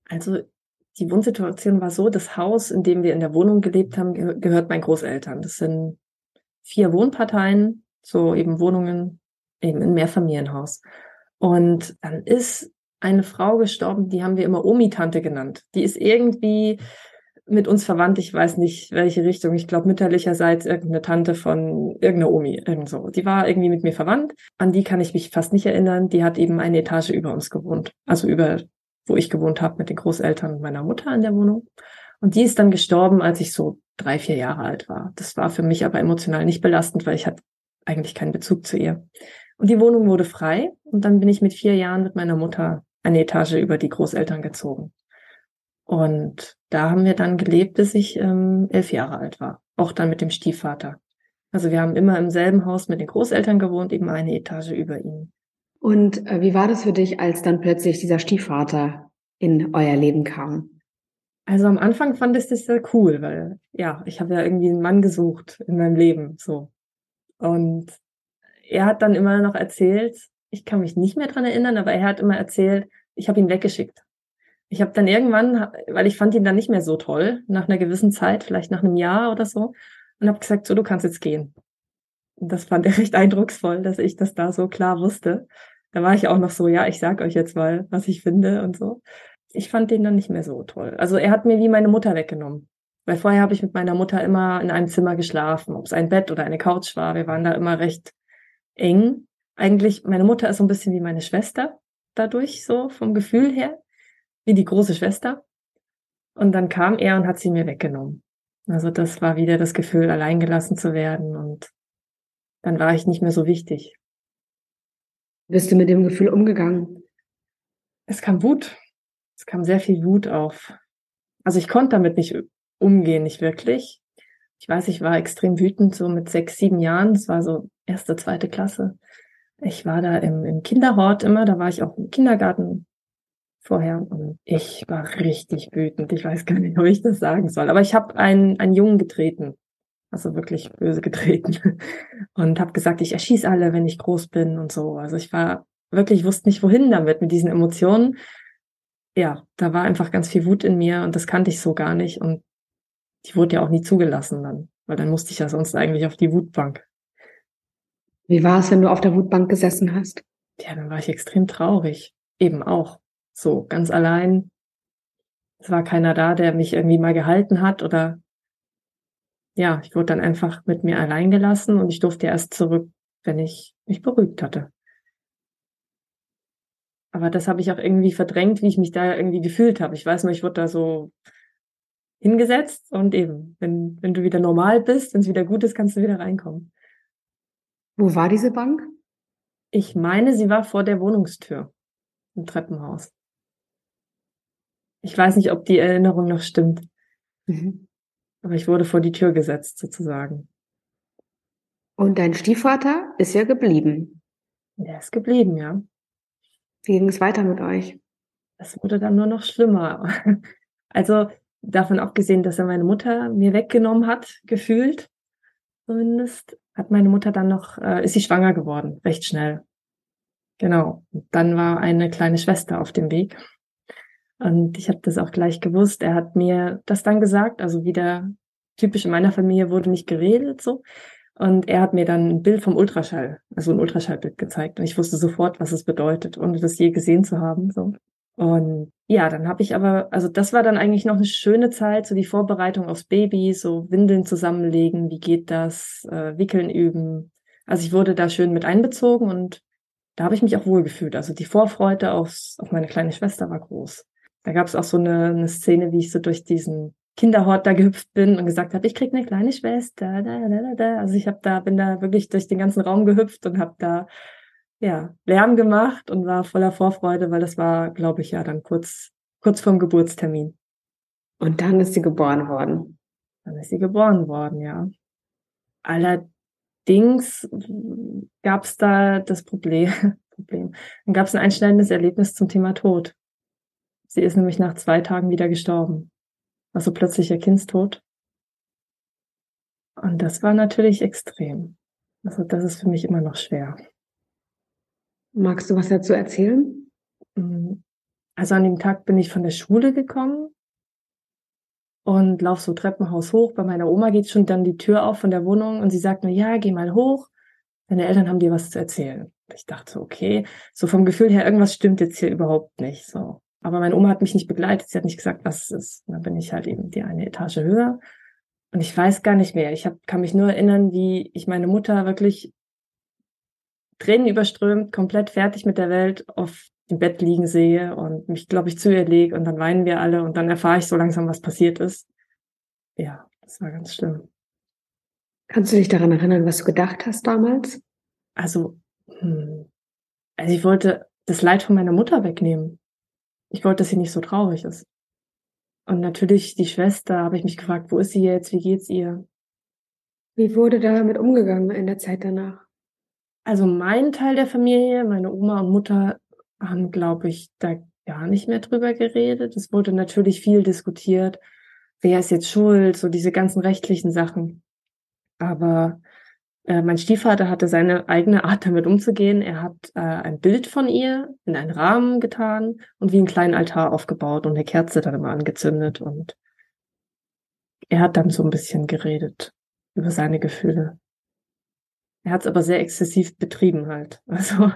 Also die Wohnsituation war so, das Haus, in dem wir in der Wohnung gelebt haben, ge gehört meinen Großeltern. Das sind vier Wohnparteien, so eben Wohnungen, eben ein Mehrfamilienhaus. Und dann ist eine Frau gestorben, die haben wir immer Omi-Tante genannt. Die ist irgendwie mit uns verwandt, ich weiß nicht welche Richtung, ich glaube mütterlicherseits irgendeine Tante von irgendeiner Omi, irgend so. Die war irgendwie mit mir verwandt, an die kann ich mich fast nicht erinnern, die hat eben eine Etage über uns gewohnt, also über, wo ich gewohnt habe mit den Großeltern meiner Mutter in der Wohnung. Und die ist dann gestorben, als ich so drei, vier Jahre alt war. Das war für mich aber emotional nicht belastend, weil ich hatte eigentlich keinen Bezug zu ihr. Und die Wohnung wurde frei und dann bin ich mit vier Jahren mit meiner Mutter eine Etage über die Großeltern gezogen. Und da haben wir dann gelebt, bis ich ähm, elf Jahre alt war. Auch dann mit dem Stiefvater. Also wir haben immer im selben Haus mit den Großeltern gewohnt, eben eine Etage über ihnen. Und äh, wie war das für dich, als dann plötzlich dieser Stiefvater in euer Leben kam? Also am Anfang fand ich das sehr cool, weil ja, ich habe ja irgendwie einen Mann gesucht in meinem Leben, so. Und er hat dann immer noch erzählt, ich kann mich nicht mehr dran erinnern, aber er hat immer erzählt, ich habe ihn weggeschickt. Ich habe dann irgendwann, weil ich fand ihn dann nicht mehr so toll, nach einer gewissen Zeit, vielleicht nach einem Jahr oder so, und habe gesagt, so, du kannst jetzt gehen. Und das fand er recht eindrucksvoll, dass ich das da so klar wusste. Da war ich auch noch so, ja, ich sag euch jetzt mal, was ich finde und so. Ich fand den dann nicht mehr so toll. Also er hat mir wie meine Mutter weggenommen. Weil vorher habe ich mit meiner Mutter immer in einem Zimmer geschlafen, ob es ein Bett oder eine Couch war. Wir waren da immer recht eng. Eigentlich, meine Mutter ist so ein bisschen wie meine Schwester dadurch, so vom Gefühl her wie die große Schwester. Und dann kam er und hat sie mir weggenommen. Also das war wieder das Gefühl, alleingelassen zu werden und dann war ich nicht mehr so wichtig. Bist du mit dem Gefühl umgegangen? Es kam Wut. Es kam sehr viel Wut auf. Also ich konnte damit nicht umgehen, nicht wirklich. Ich weiß, ich war extrem wütend, so mit sechs, sieben Jahren. Es war so erste, zweite Klasse. Ich war da im, im Kinderhort immer, da war ich auch im Kindergarten vorher und ich war richtig wütend. Ich weiß gar nicht, ob ich das sagen soll. Aber ich habe einen, einen Jungen getreten, also wirklich böse getreten und habe gesagt, ich erschieß alle, wenn ich groß bin und so. Also ich war wirklich, wusste nicht wohin damit, mit diesen Emotionen. Ja, da war einfach ganz viel Wut in mir und das kannte ich so gar nicht und die wurde ja auch nie zugelassen dann, weil dann musste ich ja sonst eigentlich auf die Wutbank. Wie war es, wenn du auf der Wutbank gesessen hast? Ja, dann war ich extrem traurig. Eben auch. So, ganz allein. Es war keiner da, der mich irgendwie mal gehalten hat oder ja, ich wurde dann einfach mit mir allein gelassen und ich durfte erst zurück, wenn ich mich beruhigt hatte. Aber das habe ich auch irgendwie verdrängt, wie ich mich da irgendwie gefühlt habe. Ich weiß nur, ich wurde da so hingesetzt und eben, wenn, wenn du wieder normal bist, wenn es wieder gut ist, kannst du wieder reinkommen. Wo war diese Bank? Ich meine, sie war vor der Wohnungstür im Treppenhaus. Ich weiß nicht, ob die Erinnerung noch stimmt. Mhm. Aber ich wurde vor die Tür gesetzt, sozusagen. Und dein Stiefvater ist ja geblieben. Der ist geblieben, ja. Wie ging es weiter mit euch? Es wurde dann nur noch schlimmer. Also davon abgesehen, dass er meine Mutter mir weggenommen hat, gefühlt zumindest, hat meine Mutter dann noch, äh, ist sie schwanger geworden, recht schnell. Genau. Und dann war eine kleine Schwester auf dem Weg. Und ich habe das auch gleich gewusst. Er hat mir das dann gesagt, also wieder typisch in meiner Familie wurde nicht geredet so. Und er hat mir dann ein Bild vom Ultraschall, also ein Ultraschallbild gezeigt. Und ich wusste sofort, was es bedeutet, ohne das je gesehen zu haben. So. Und ja, dann habe ich aber, also das war dann eigentlich noch eine schöne Zeit, so die Vorbereitung aufs Baby, so Windeln zusammenlegen, wie geht das, äh, Wickeln üben. Also ich wurde da schön mit einbezogen und da habe ich mich auch wohl gefühlt. Also die Vorfreude aufs, auf meine kleine Schwester war groß. Da gab es auch so eine, eine Szene, wie ich so durch diesen Kinderhort da gehüpft bin und gesagt habe, ich krieg eine kleine Schwester. Da, da, da, da. Also ich habe da, bin da wirklich durch den ganzen Raum gehüpft und habe da ja, Lärm gemacht und war voller Vorfreude, weil das war, glaube ich, ja dann kurz, kurz vorm Geburtstermin. Und dann ist sie geboren worden. Dann ist sie geboren worden, ja. Allerdings gab es da das Problem, Problem. Dann gab es ein einschneidendes Erlebnis zum Thema Tod. Sie ist nämlich nach zwei Tagen wieder gestorben. Also plötzlicher Kindstod. Und das war natürlich extrem. Also das ist für mich immer noch schwer. Magst du was dazu erzählen? Mm, also an dem Tag bin ich von der Schule gekommen und lauf so Treppenhaus hoch. Bei meiner Oma geht schon dann die Tür auf von der Wohnung und sie sagt mir, ja, geh mal hoch. Deine Eltern haben dir was zu erzählen. Ich dachte, okay, so vom Gefühl her, irgendwas stimmt jetzt hier überhaupt nicht. So. Aber meine Oma hat mich nicht begleitet. Sie hat nicht gesagt, was es ist. Dann bin ich halt eben die eine Etage höher. Und ich weiß gar nicht mehr. Ich hab, kann mich nur erinnern, wie ich meine Mutter wirklich Tränen überströmt, komplett fertig mit der Welt auf dem Bett liegen sehe und mich, glaube ich, zu ihr lege und dann weinen wir alle und dann erfahre ich so langsam, was passiert ist. Ja, das war ganz schlimm. Kannst du dich daran erinnern, was du gedacht hast damals? Also, hm, also ich wollte das Leid von meiner Mutter wegnehmen. Ich wollte, dass sie nicht so traurig ist. Und natürlich die Schwester, habe ich mich gefragt, wo ist sie jetzt, wie geht's ihr? Wie wurde damit umgegangen in der Zeit danach? Also mein Teil der Familie, meine Oma und Mutter haben, glaube ich, da gar nicht mehr drüber geredet. Es wurde natürlich viel diskutiert. Wer ist jetzt schuld? So diese ganzen rechtlichen Sachen. Aber äh, mein Stiefvater hatte seine eigene Art, damit umzugehen. Er hat äh, ein Bild von ihr in einen Rahmen getan und wie einen kleinen Altar aufgebaut und eine Kerze dann immer angezündet. Und er hat dann so ein bisschen geredet über seine Gefühle. Er hat es aber sehr exzessiv betrieben halt. Also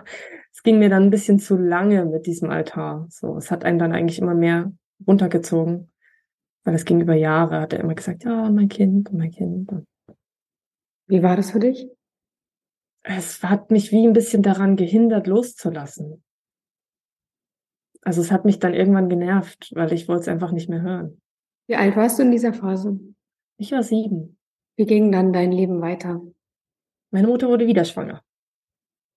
es ging mir dann ein bisschen zu lange mit diesem Altar. So, es hat einen dann eigentlich immer mehr runtergezogen, weil es ging über Jahre. Hat er immer gesagt, ja, mein Kind, mein Kind. Wie war das für dich? Es hat mich wie ein bisschen daran gehindert, loszulassen. Also es hat mich dann irgendwann genervt, weil ich wollte es einfach nicht mehr hören. Wie alt warst du in dieser Phase? Ich war sieben. Wie ging dann dein Leben weiter? Meine Mutter wurde wieder schwanger.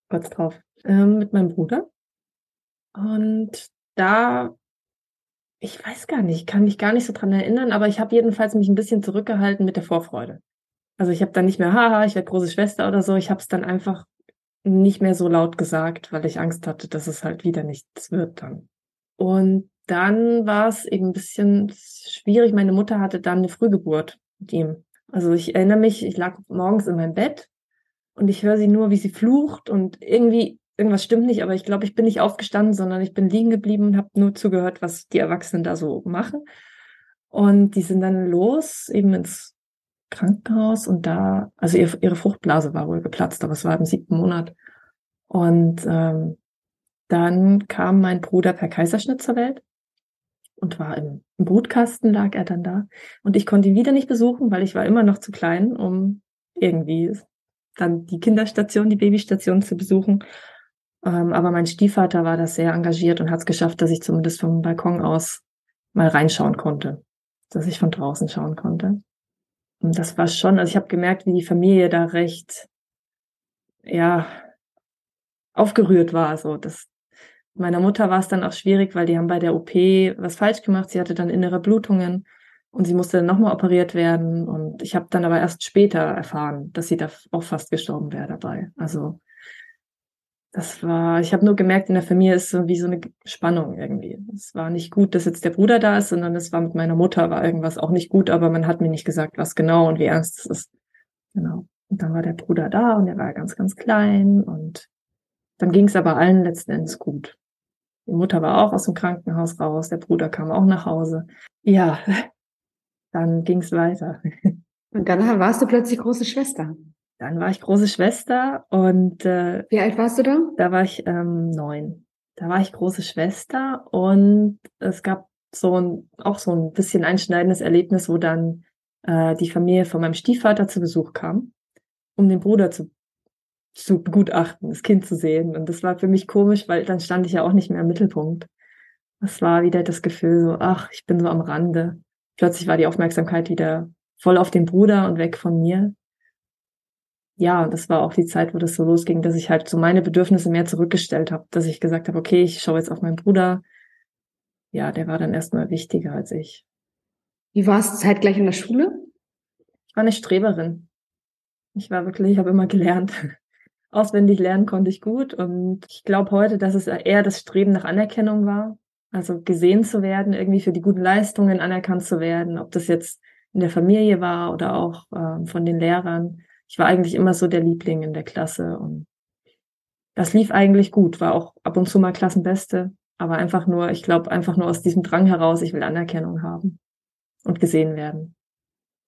Kurz drauf. Ähm, mit meinem Bruder. Und da, ich weiß gar nicht, kann mich gar nicht so dran erinnern, aber ich habe jedenfalls mich ein bisschen zurückgehalten mit der Vorfreude. Also ich habe dann nicht mehr, haha, ich werde große Schwester oder so. Ich habe es dann einfach nicht mehr so laut gesagt, weil ich Angst hatte, dass es halt wieder nichts wird dann. Und dann war es eben ein bisschen schwierig. Meine Mutter hatte dann eine Frühgeburt mit ihm. Also ich erinnere mich, ich lag morgens in meinem Bett und ich höre sie nur, wie sie flucht und irgendwie, irgendwas stimmt nicht, aber ich glaube, ich bin nicht aufgestanden, sondern ich bin liegen geblieben und habe nur zugehört, was die Erwachsenen da so machen. Und die sind dann los, eben ins Krankenhaus und da, also ihre, ihre Fruchtblase war wohl geplatzt, aber es war im siebten Monat. Und ähm, dann kam mein Bruder per Kaiserschnitt zur Welt und war im, im Brutkasten, lag er dann da. Und ich konnte ihn wieder nicht besuchen, weil ich war immer noch zu klein, um irgendwie dann die Kinderstation, die Babystation zu besuchen. Ähm, aber mein Stiefvater war da sehr engagiert und hat es geschafft, dass ich zumindest vom Balkon aus mal reinschauen konnte, dass ich von draußen schauen konnte. Und das war schon, also ich habe gemerkt, wie die Familie da recht, ja, aufgerührt war. So, das meiner Mutter war es dann auch schwierig, weil die haben bei der OP was falsch gemacht. Sie hatte dann innere Blutungen und sie musste dann nochmal operiert werden. Und ich habe dann aber erst später erfahren, dass sie da auch fast gestorben wäre dabei. Also das war, ich habe nur gemerkt, in der Familie ist so wie so eine Spannung irgendwie. Es war nicht gut, dass jetzt der Bruder da ist, sondern es war mit meiner Mutter, war irgendwas auch nicht gut, aber man hat mir nicht gesagt, was genau und wie ernst es ist. Genau. Und dann war der Bruder da und er war ganz, ganz klein und dann ging es aber allen letzten Endes gut. Die Mutter war auch aus dem Krankenhaus raus, der Bruder kam auch nach Hause. Ja, dann ging es weiter. Und dann warst du plötzlich große Schwester. Dann war ich große Schwester und äh, wie alt warst du da? Da war ich ähm, neun. Da war ich große Schwester und es gab so ein auch so ein bisschen einschneidendes Erlebnis, wo dann äh, die Familie von meinem Stiefvater zu Besuch kam, um den Bruder zu zu begutachten, das Kind zu sehen. Und das war für mich komisch, weil dann stand ich ja auch nicht mehr im Mittelpunkt. Das war wieder das Gefühl so, ach, ich bin so am Rande. Plötzlich war die Aufmerksamkeit wieder voll auf den Bruder und weg von mir. Ja, das war auch die Zeit, wo das so losging, dass ich halt so meine Bedürfnisse mehr zurückgestellt habe, dass ich gesagt habe, okay, ich schaue jetzt auf meinen Bruder. Ja, der war dann erstmal wichtiger als ich. Wie war es zeitgleich in der Schule? Ich war eine Streberin. Ich war wirklich, ich habe immer gelernt. Auswendig lernen konnte ich gut und ich glaube heute, dass es eher das Streben nach Anerkennung war. Also gesehen zu werden, irgendwie für die guten Leistungen anerkannt zu werden, ob das jetzt in der Familie war oder auch äh, von den Lehrern. Ich war eigentlich immer so der Liebling in der Klasse und das lief eigentlich gut, war auch ab und zu mal Klassenbeste, aber einfach nur, ich glaube, einfach nur aus diesem Drang heraus, ich will Anerkennung haben und gesehen werden.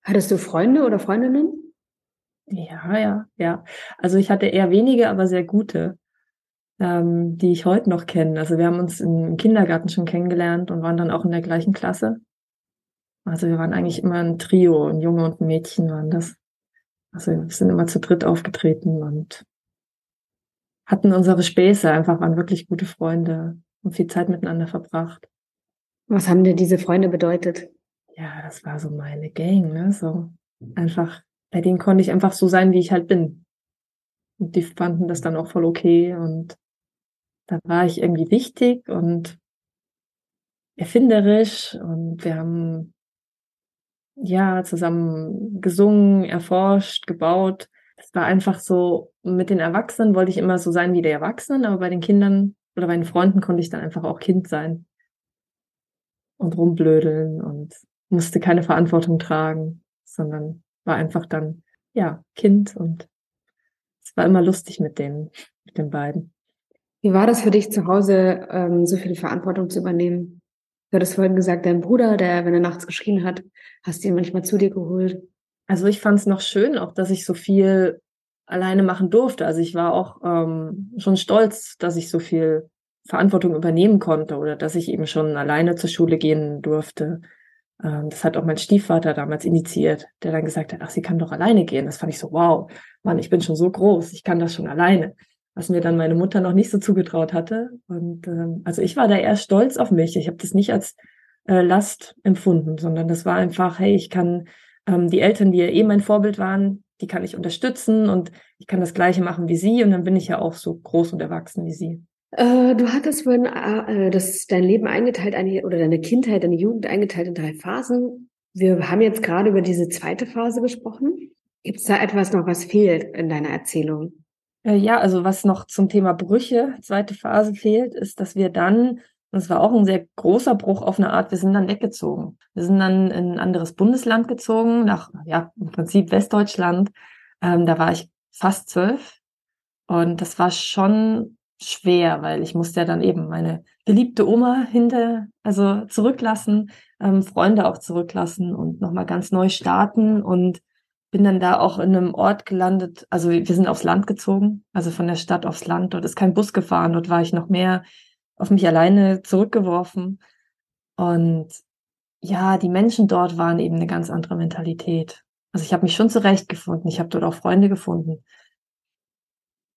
Hattest du Freunde oder Freundinnen? Ja, ja, ja. Also ich hatte eher wenige, aber sehr gute, ähm, die ich heute noch kenne. Also wir haben uns im Kindergarten schon kennengelernt und waren dann auch in der gleichen Klasse. Also wir waren eigentlich immer ein Trio, ein Junge und ein Mädchen waren das. Also wir sind immer zu dritt aufgetreten und hatten unsere Späße, einfach waren wirklich gute Freunde und viel Zeit miteinander verbracht. Was haben dir diese Freunde bedeutet? Ja, das war so meine Gang, ne? So einfach bei denen konnte ich einfach so sein, wie ich halt bin. Und die fanden das dann auch voll okay und da war ich irgendwie wichtig und erfinderisch und wir haben ja zusammen gesungen, erforscht, gebaut. Es war einfach so, mit den Erwachsenen wollte ich immer so sein wie die Erwachsenen, aber bei den Kindern oder bei den Freunden konnte ich dann einfach auch Kind sein und rumblödeln und musste keine Verantwortung tragen, sondern war einfach dann, ja, Kind und es war immer lustig mit denen, mit den beiden. Wie war das für dich zu Hause, ähm, so viel Verantwortung zu übernehmen? Du hattest vorhin gesagt, dein Bruder, der, wenn er nachts geschrien hat, hast du ihn manchmal zu dir geholt. Also ich fand es noch schön, auch dass ich so viel alleine machen durfte. Also ich war auch ähm, schon stolz, dass ich so viel Verantwortung übernehmen konnte oder dass ich eben schon alleine zur Schule gehen durfte. Ähm, das hat auch mein Stiefvater damals initiiert, der dann gesagt hat, ach, sie kann doch alleine gehen. Das fand ich so, wow, Mann, ich bin schon so groß, ich kann das schon alleine. Was mir dann meine Mutter noch nicht so zugetraut hatte. Und ähm, also ich war da eher stolz auf mich. Ich habe das nicht als äh, Last empfunden, sondern das war einfach, hey, ich kann ähm, die Eltern, die ja eh mein Vorbild waren, die kann ich unterstützen und ich kann das Gleiche machen wie sie und dann bin ich ja auch so groß und erwachsen wie sie. Äh, du hattest vorhin äh, das, dein Leben eingeteilt eine, oder deine Kindheit, deine Jugend eingeteilt in drei Phasen. Wir haben jetzt gerade über diese zweite Phase gesprochen. Gibt es da etwas noch, was fehlt in deiner Erzählung? Äh, ja, also was noch zum Thema Brüche, zweite Phase fehlt, ist, dass wir dann, es war auch ein sehr großer Bruch auf eine Art, wir sind dann weggezogen. Wir sind dann in ein anderes Bundesland gezogen, nach, ja, im Prinzip Westdeutschland. Ähm, da war ich fast zwölf. Und das war schon schwer, weil ich musste ja dann eben meine beliebte Oma hinter, also zurücklassen, ähm, Freunde auch zurücklassen und nochmal ganz neu starten und bin dann da auch in einem Ort gelandet. Also wir sind aufs Land gezogen, also von der Stadt aufs Land. Dort ist kein Bus gefahren. Dort war ich noch mehr auf mich alleine zurückgeworfen. Und ja, die Menschen dort waren eben eine ganz andere Mentalität. Also ich habe mich schon zurechtgefunden. Ich habe dort auch Freunde gefunden.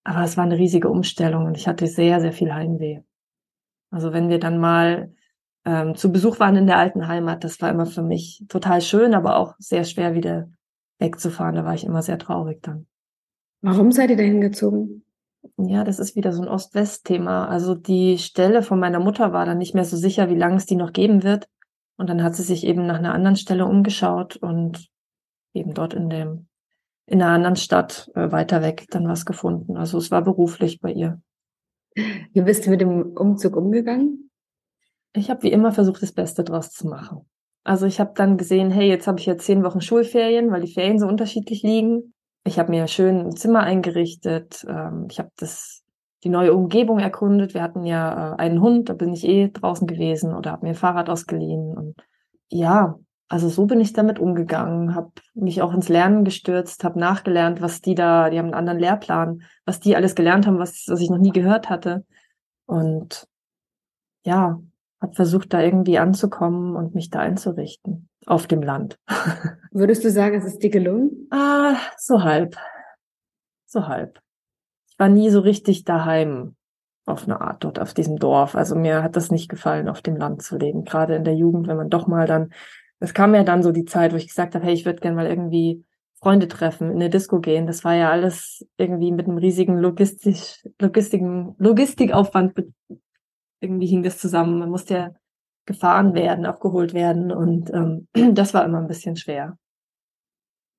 Aber es war eine riesige Umstellung und ich hatte sehr, sehr viel Heimweh. Also wenn wir dann mal ähm, zu Besuch waren in der alten Heimat, das war immer für mich total schön, aber auch sehr schwer wieder wegzufahren. Da war ich immer sehr traurig dann. Warum seid ihr dahin gezogen? Ja, das ist wieder so ein Ost-West-Thema. Also die Stelle von meiner Mutter war dann nicht mehr so sicher, wie lange es die noch geben wird. Und dann hat sie sich eben nach einer anderen Stelle umgeschaut und eben dort in dem in einer anderen Stadt äh, weiter weg dann was gefunden. Also es war beruflich bei ihr. Wie bist du mit dem Umzug umgegangen? Ich habe wie immer versucht, das Beste draus zu machen. Also ich habe dann gesehen, hey, jetzt habe ich ja zehn Wochen Schulferien, weil die Ferien so unterschiedlich liegen. Ich habe mir schön ein Zimmer eingerichtet. Ähm, ich habe das die neue Umgebung erkundet. Wir hatten ja äh, einen Hund, da bin ich eh draußen gewesen oder habe mir ein Fahrrad ausgeliehen. Und ja, also so bin ich damit umgegangen, habe mich auch ins Lernen gestürzt, habe nachgelernt, was die da, die haben einen anderen Lehrplan, was die alles gelernt haben, was, was ich noch nie gehört hatte. Und ja, habe versucht, da irgendwie anzukommen und mich da einzurichten auf dem Land. Würdest du sagen, es ist dir gelungen? Ah, so halb. So halb ich war nie so richtig daheim auf eine Art dort auf diesem Dorf. Also mir hat das nicht gefallen, auf dem Land zu leben. Gerade in der Jugend, wenn man doch mal dann, es kam ja dann so die Zeit, wo ich gesagt habe, hey, ich würde gerne mal irgendwie Freunde treffen, in eine Disco gehen. Das war ja alles irgendwie mit einem riesigen logistisch, logistiken, Logistikaufwand irgendwie hing das zusammen. Man musste ja gefahren werden, abgeholt werden und ähm, das war immer ein bisschen schwer.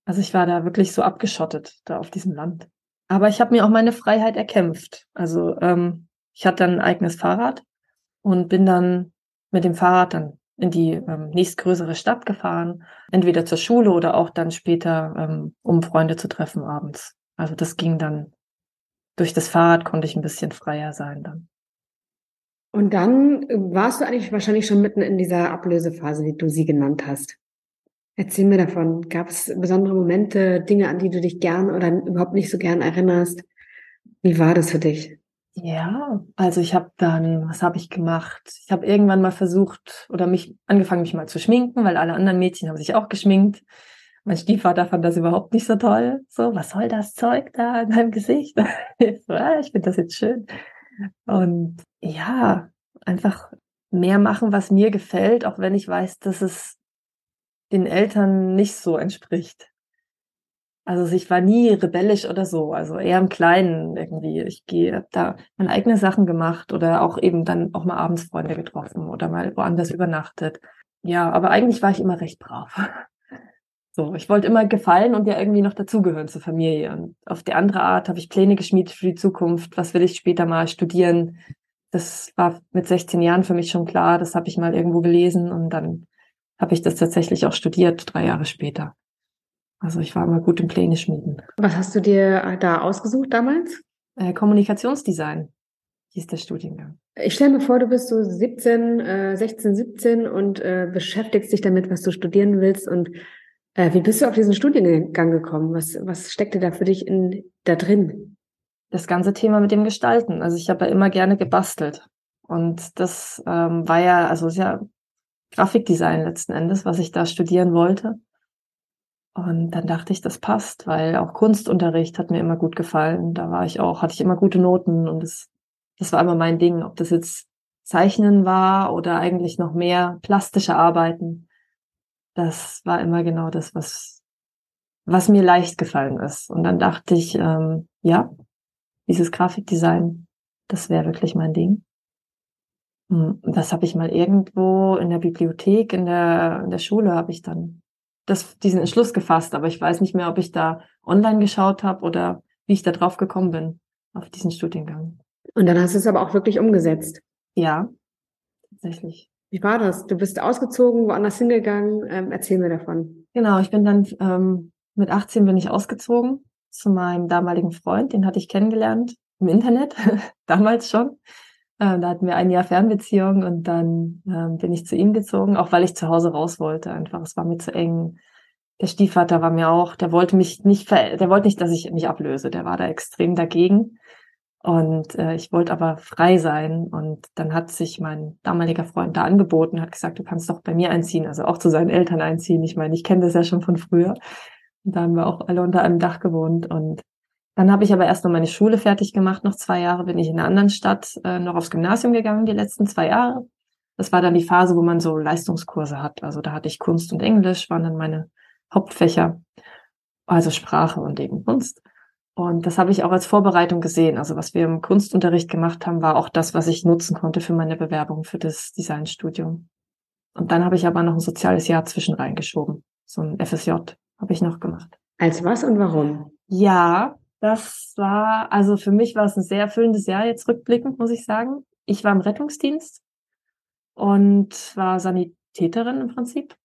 Also ich war da wirklich so abgeschottet da auf diesem Land. Aber ich habe mir auch meine Freiheit erkämpft. Also ähm, ich hatte dann ein eigenes Fahrrad und bin dann mit dem Fahrrad dann in die ähm, nächstgrößere Stadt gefahren, entweder zur Schule oder auch dann später, ähm, um Freunde zu treffen abends. Also das ging dann durch das Fahrrad konnte ich ein bisschen freier sein dann. Und dann warst du eigentlich wahrscheinlich schon mitten in dieser Ablösephase, wie du sie genannt hast. Erzähl mir davon. Gab es besondere Momente, Dinge, an die du dich gern oder überhaupt nicht so gern erinnerst? Wie war das für dich? Ja, also ich habe dann, was habe ich gemacht? Ich habe irgendwann mal versucht oder mich angefangen, mich mal zu schminken, weil alle anderen Mädchen haben sich auch geschminkt. Mein Stiefvater fand das überhaupt nicht so toll. So, was soll das Zeug da in deinem Gesicht? ich finde das jetzt schön. Und ja, einfach mehr machen, was mir gefällt, auch wenn ich weiß, dass es den Eltern nicht so entspricht. Also ich war nie rebellisch oder so, also eher im Kleinen irgendwie. Ich gehe da meine eigene Sachen gemacht oder auch eben dann auch mal abends Freunde getroffen oder mal woanders übernachtet. Ja, aber eigentlich war ich immer recht brav. So, ich wollte immer gefallen und ja irgendwie noch dazugehören zur Familie. Und auf die andere Art habe ich Pläne geschmiedet für die Zukunft. Was will ich später mal studieren? Das war mit 16 Jahren für mich schon klar. Das habe ich mal irgendwo gelesen und dann habe ich das tatsächlich auch studiert, drei Jahre später. Also ich war immer gut im Pläne schmieden. Was hast du dir da ausgesucht damals? Äh, Kommunikationsdesign hieß der Studiengang. Ich stelle mir vor, du bist so 17, äh, 16, 17 und äh, beschäftigst dich damit, was du studieren willst. Und äh, wie bist du auf diesen Studiengang gekommen? Was, was steckte da für dich in, da drin? Das ganze Thema mit dem Gestalten. Also ich habe ja immer gerne gebastelt. Und das ähm, war ja, also ist ja Grafikdesign letzten Endes, was ich da studieren wollte. Und dann dachte ich, das passt, weil auch Kunstunterricht hat mir immer gut gefallen. Da war ich auch, hatte ich immer gute Noten und das, das war immer mein Ding. Ob das jetzt Zeichnen war oder eigentlich noch mehr plastische Arbeiten. Das war immer genau das, was, was mir leicht gefallen ist. Und dann dachte ich, ähm, ja, dieses Grafikdesign, das wäre wirklich mein Ding. Hm, das habe ich mal irgendwo in der Bibliothek, in der, in der Schule habe ich dann das, diesen Entschluss gefasst, aber ich weiß nicht mehr, ob ich da online geschaut habe oder wie ich da drauf gekommen bin, auf diesen Studiengang. Und dann hast du es aber auch wirklich umgesetzt. Ja, tatsächlich. Wie war das? Du bist ausgezogen, woanders hingegangen. Ähm, erzähl mir davon. Genau, ich bin dann ähm, mit 18 bin ich ausgezogen zu meinem damaligen Freund, den hatte ich kennengelernt im Internet, damals schon. Äh, da hatten wir ein Jahr Fernbeziehung und dann äh, bin ich zu ihm gezogen, auch weil ich zu Hause raus wollte. Einfach, es war mir zu eng. Der Stiefvater war mir auch, der wollte mich nicht, der wollte nicht, dass ich mich ablöse. Der war da extrem dagegen. Und äh, ich wollte aber frei sein. Und dann hat sich mein damaliger Freund da angeboten, hat gesagt, du kannst doch bei mir einziehen, also auch zu seinen Eltern einziehen. Ich meine, ich kenne das ja schon von früher. Da haben wir auch alle unter einem Dach gewohnt. Und dann habe ich aber erst noch meine Schule fertig gemacht. Noch zwei Jahre bin ich in einer anderen Stadt äh, noch aufs Gymnasium gegangen, die letzten zwei Jahre. Das war dann die Phase, wo man so Leistungskurse hat. Also da hatte ich Kunst und Englisch, waren dann meine Hauptfächer, also Sprache und eben Kunst. Und das habe ich auch als Vorbereitung gesehen. Also was wir im Kunstunterricht gemacht haben, war auch das, was ich nutzen konnte für meine Bewerbung für das Designstudium. Und dann habe ich aber noch ein soziales Jahr zwischen reingeschoben. So ein FSJ habe ich noch gemacht. Als was und warum? Ja, Das war, also für mich war es ein sehr erfüllendes Jahr jetzt rückblickend, muss ich sagen. Ich war im Rettungsdienst und war Sanitäterin im Prinzip.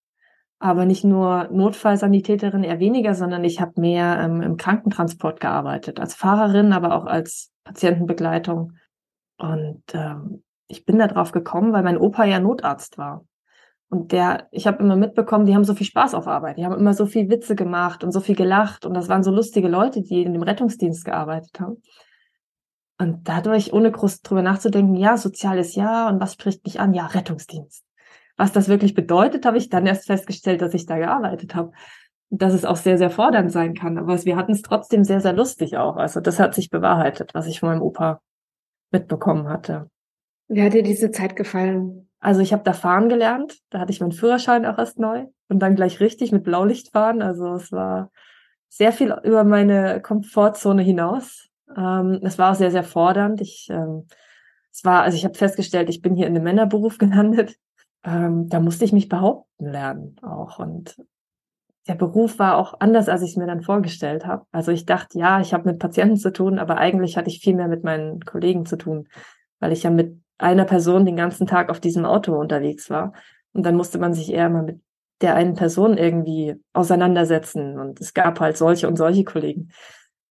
Aber nicht nur Notfallsanitäterin, eher weniger, sondern ich habe mehr ähm, im Krankentransport gearbeitet, als Fahrerin, aber auch als Patientenbegleitung. Und ähm, ich bin da drauf gekommen, weil mein Opa ja Notarzt war. Und der, ich habe immer mitbekommen, die haben so viel Spaß auf Arbeit. Die haben immer so viel Witze gemacht und so viel gelacht. Und das waren so lustige Leute, die in dem Rettungsdienst gearbeitet haben. Und dadurch, ohne groß drüber nachzudenken, ja, soziales Ja und was spricht mich an? Ja, Rettungsdienst. Was das wirklich bedeutet, habe ich dann erst festgestellt, dass ich da gearbeitet habe. Dass es auch sehr, sehr fordernd sein kann. Aber wir hatten es trotzdem sehr, sehr lustig auch. Also das hat sich bewahrheitet, was ich von meinem Opa mitbekommen hatte. Wie hat dir diese Zeit gefallen? Also ich habe da fahren gelernt, da hatte ich meinen Führerschein auch erst neu und dann gleich richtig mit Blaulicht fahren. Also es war sehr viel über meine Komfortzone hinaus. Ähm, es war auch sehr, sehr fordernd. Ich, ähm, es war, also ich habe festgestellt, ich bin hier in einem Männerberuf gelandet. Ähm, da musste ich mich behaupten lernen auch. Und der Beruf war auch anders, als ich es mir dann vorgestellt habe. Also ich dachte, ja, ich habe mit Patienten zu tun, aber eigentlich hatte ich viel mehr mit meinen Kollegen zu tun, weil ich ja mit einer Person den ganzen Tag auf diesem Auto unterwegs war. Und dann musste man sich eher mal mit der einen Person irgendwie auseinandersetzen. Und es gab halt solche und solche Kollegen.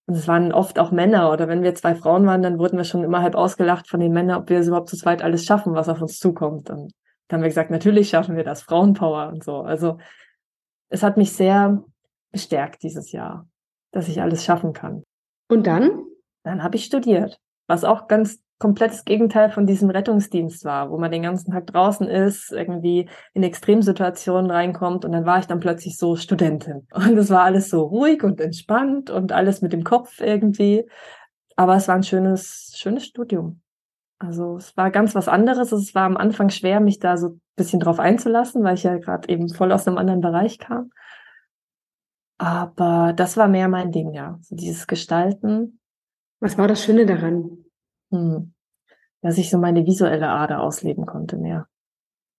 Und es waren oft auch Männer. Oder wenn wir zwei Frauen waren, dann wurden wir schon immer halb ausgelacht von den Männern, ob wir es überhaupt zu zweit alles schaffen, was auf uns zukommt. Und dann haben wir gesagt, natürlich schaffen wir das, Frauenpower und so. Also es hat mich sehr bestärkt dieses Jahr, dass ich alles schaffen kann. Und dann? Dann habe ich studiert, was auch ganz komplettes Gegenteil von diesem Rettungsdienst war, wo man den ganzen Tag draußen ist, irgendwie in Extremsituationen reinkommt und dann war ich dann plötzlich so Studentin. Und es war alles so ruhig und entspannt und alles mit dem Kopf irgendwie. Aber es war ein schönes, schönes Studium. Also es war ganz was anderes. Es war am Anfang schwer, mich da so ein bisschen drauf einzulassen, weil ich ja gerade eben voll aus einem anderen Bereich kam. Aber das war mehr mein Ding, ja. So dieses Gestalten. Was war das Schöne daran? Hm. Dass ich so meine visuelle Ader ausleben konnte mehr.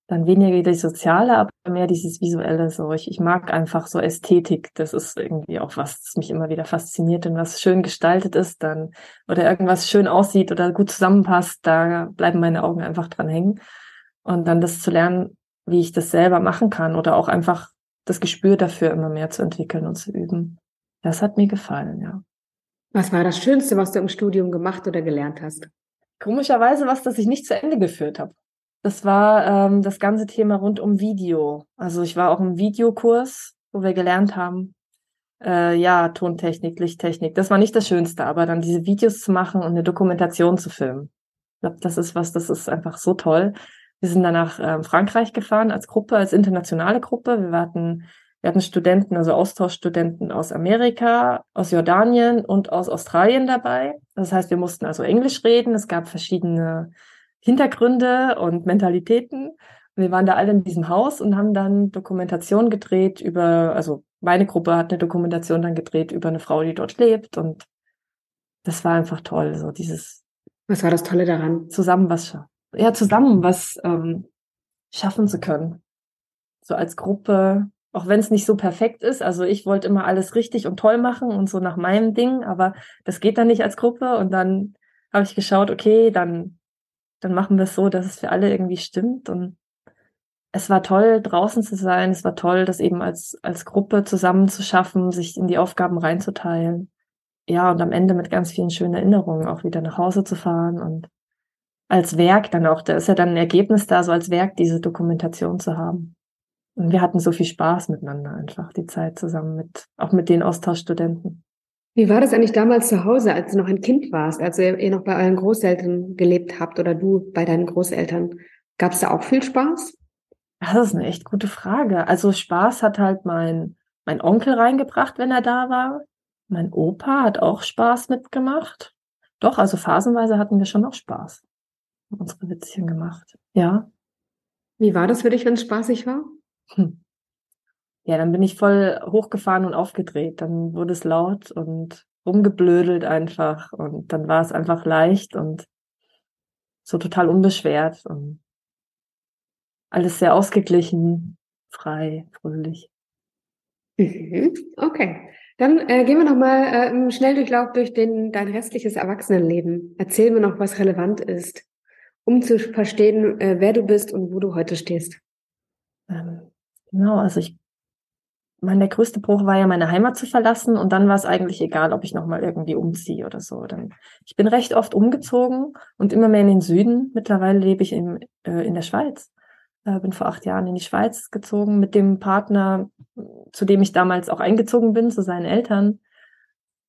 Dann weniger die soziale, aber mehr dieses visuelle so. Ich, ich mag einfach so Ästhetik. Das ist irgendwie auch was, das mich immer wieder fasziniert. Und was schön gestaltet ist, dann, oder irgendwas schön aussieht oder gut zusammenpasst, da bleiben meine Augen einfach dran hängen. Und dann das zu lernen, wie ich das selber machen kann oder auch einfach das Gespür dafür immer mehr zu entwickeln und zu üben. Das hat mir gefallen, ja. Was war das Schönste, was du im Studium gemacht oder gelernt hast? Komischerweise was, das ich nicht zu Ende geführt habe. Das war ähm, das ganze Thema rund um Video. Also ich war auch im Videokurs, wo wir gelernt haben, äh, ja, Tontechnik, Lichttechnik. Das war nicht das Schönste, aber dann diese Videos zu machen und eine Dokumentation zu filmen. Ich glaube, das ist was, das ist einfach so toll. Wir sind dann nach ähm, Frankreich gefahren als Gruppe, als internationale Gruppe. Wir hatten wir hatten Studenten, also Austauschstudenten aus Amerika, aus Jordanien und aus Australien dabei. Das heißt, wir mussten also Englisch reden. Es gab verschiedene Hintergründe und Mentalitäten. Wir waren da alle in diesem Haus und haben dann Dokumentation gedreht über, also meine Gruppe hat eine Dokumentation dann gedreht über eine Frau, die dort lebt und das war einfach toll, so dieses. Was war das Tolle daran? Zusammen was, ja, zusammen was ähm, schaffen zu können. So als Gruppe auch wenn es nicht so perfekt ist. Also ich wollte immer alles richtig und toll machen und so nach meinem Ding, aber das geht dann nicht als Gruppe. Und dann habe ich geschaut, okay, dann, dann machen wir es so, dass es für alle irgendwie stimmt. Und es war toll, draußen zu sein. Es war toll, das eben als, als Gruppe zusammen zu schaffen, sich in die Aufgaben reinzuteilen. Ja, und am Ende mit ganz vielen schönen Erinnerungen auch wieder nach Hause zu fahren und als Werk dann auch, da ist ja dann ein Ergebnis da, so als Werk diese Dokumentation zu haben. Und wir hatten so viel Spaß miteinander einfach, die Zeit zusammen mit, auch mit den Austauschstudenten. Wie war das eigentlich damals zu Hause, als du noch ein Kind warst, als ihr noch bei euren Großeltern gelebt habt oder du bei deinen Großeltern? Gab es da auch viel Spaß? Das ist eine echt gute Frage. Also Spaß hat halt mein, mein Onkel reingebracht, wenn er da war. Mein Opa hat auch Spaß mitgemacht. Doch, also phasenweise hatten wir schon noch Spaß. Unsere Witzchen gemacht. Ja. Wie war das für dich, wenn es spaßig war? Hm. Ja, dann bin ich voll hochgefahren und aufgedreht. Dann wurde es laut und rumgeblödelt einfach. Und dann war es einfach leicht und so total unbeschwert und alles sehr ausgeglichen, frei, fröhlich. Mhm. Okay. Dann äh, gehen wir nochmal äh, im Schnelldurchlauf durch den, dein restliches Erwachsenenleben. Erzähl mir noch, was relevant ist, um zu verstehen, äh, wer du bist und wo du heute stehst. Ähm, genau, also ich mein, der größte Bruch war ja, meine Heimat zu verlassen und dann war es eigentlich egal, ob ich nochmal irgendwie umziehe oder so. Dann, ich bin recht oft umgezogen und immer mehr in den Süden. Mittlerweile lebe ich im, äh, in der Schweiz. Äh, bin vor acht Jahren in die Schweiz gezogen mit dem Partner, zu dem ich damals auch eingezogen bin, zu seinen Eltern.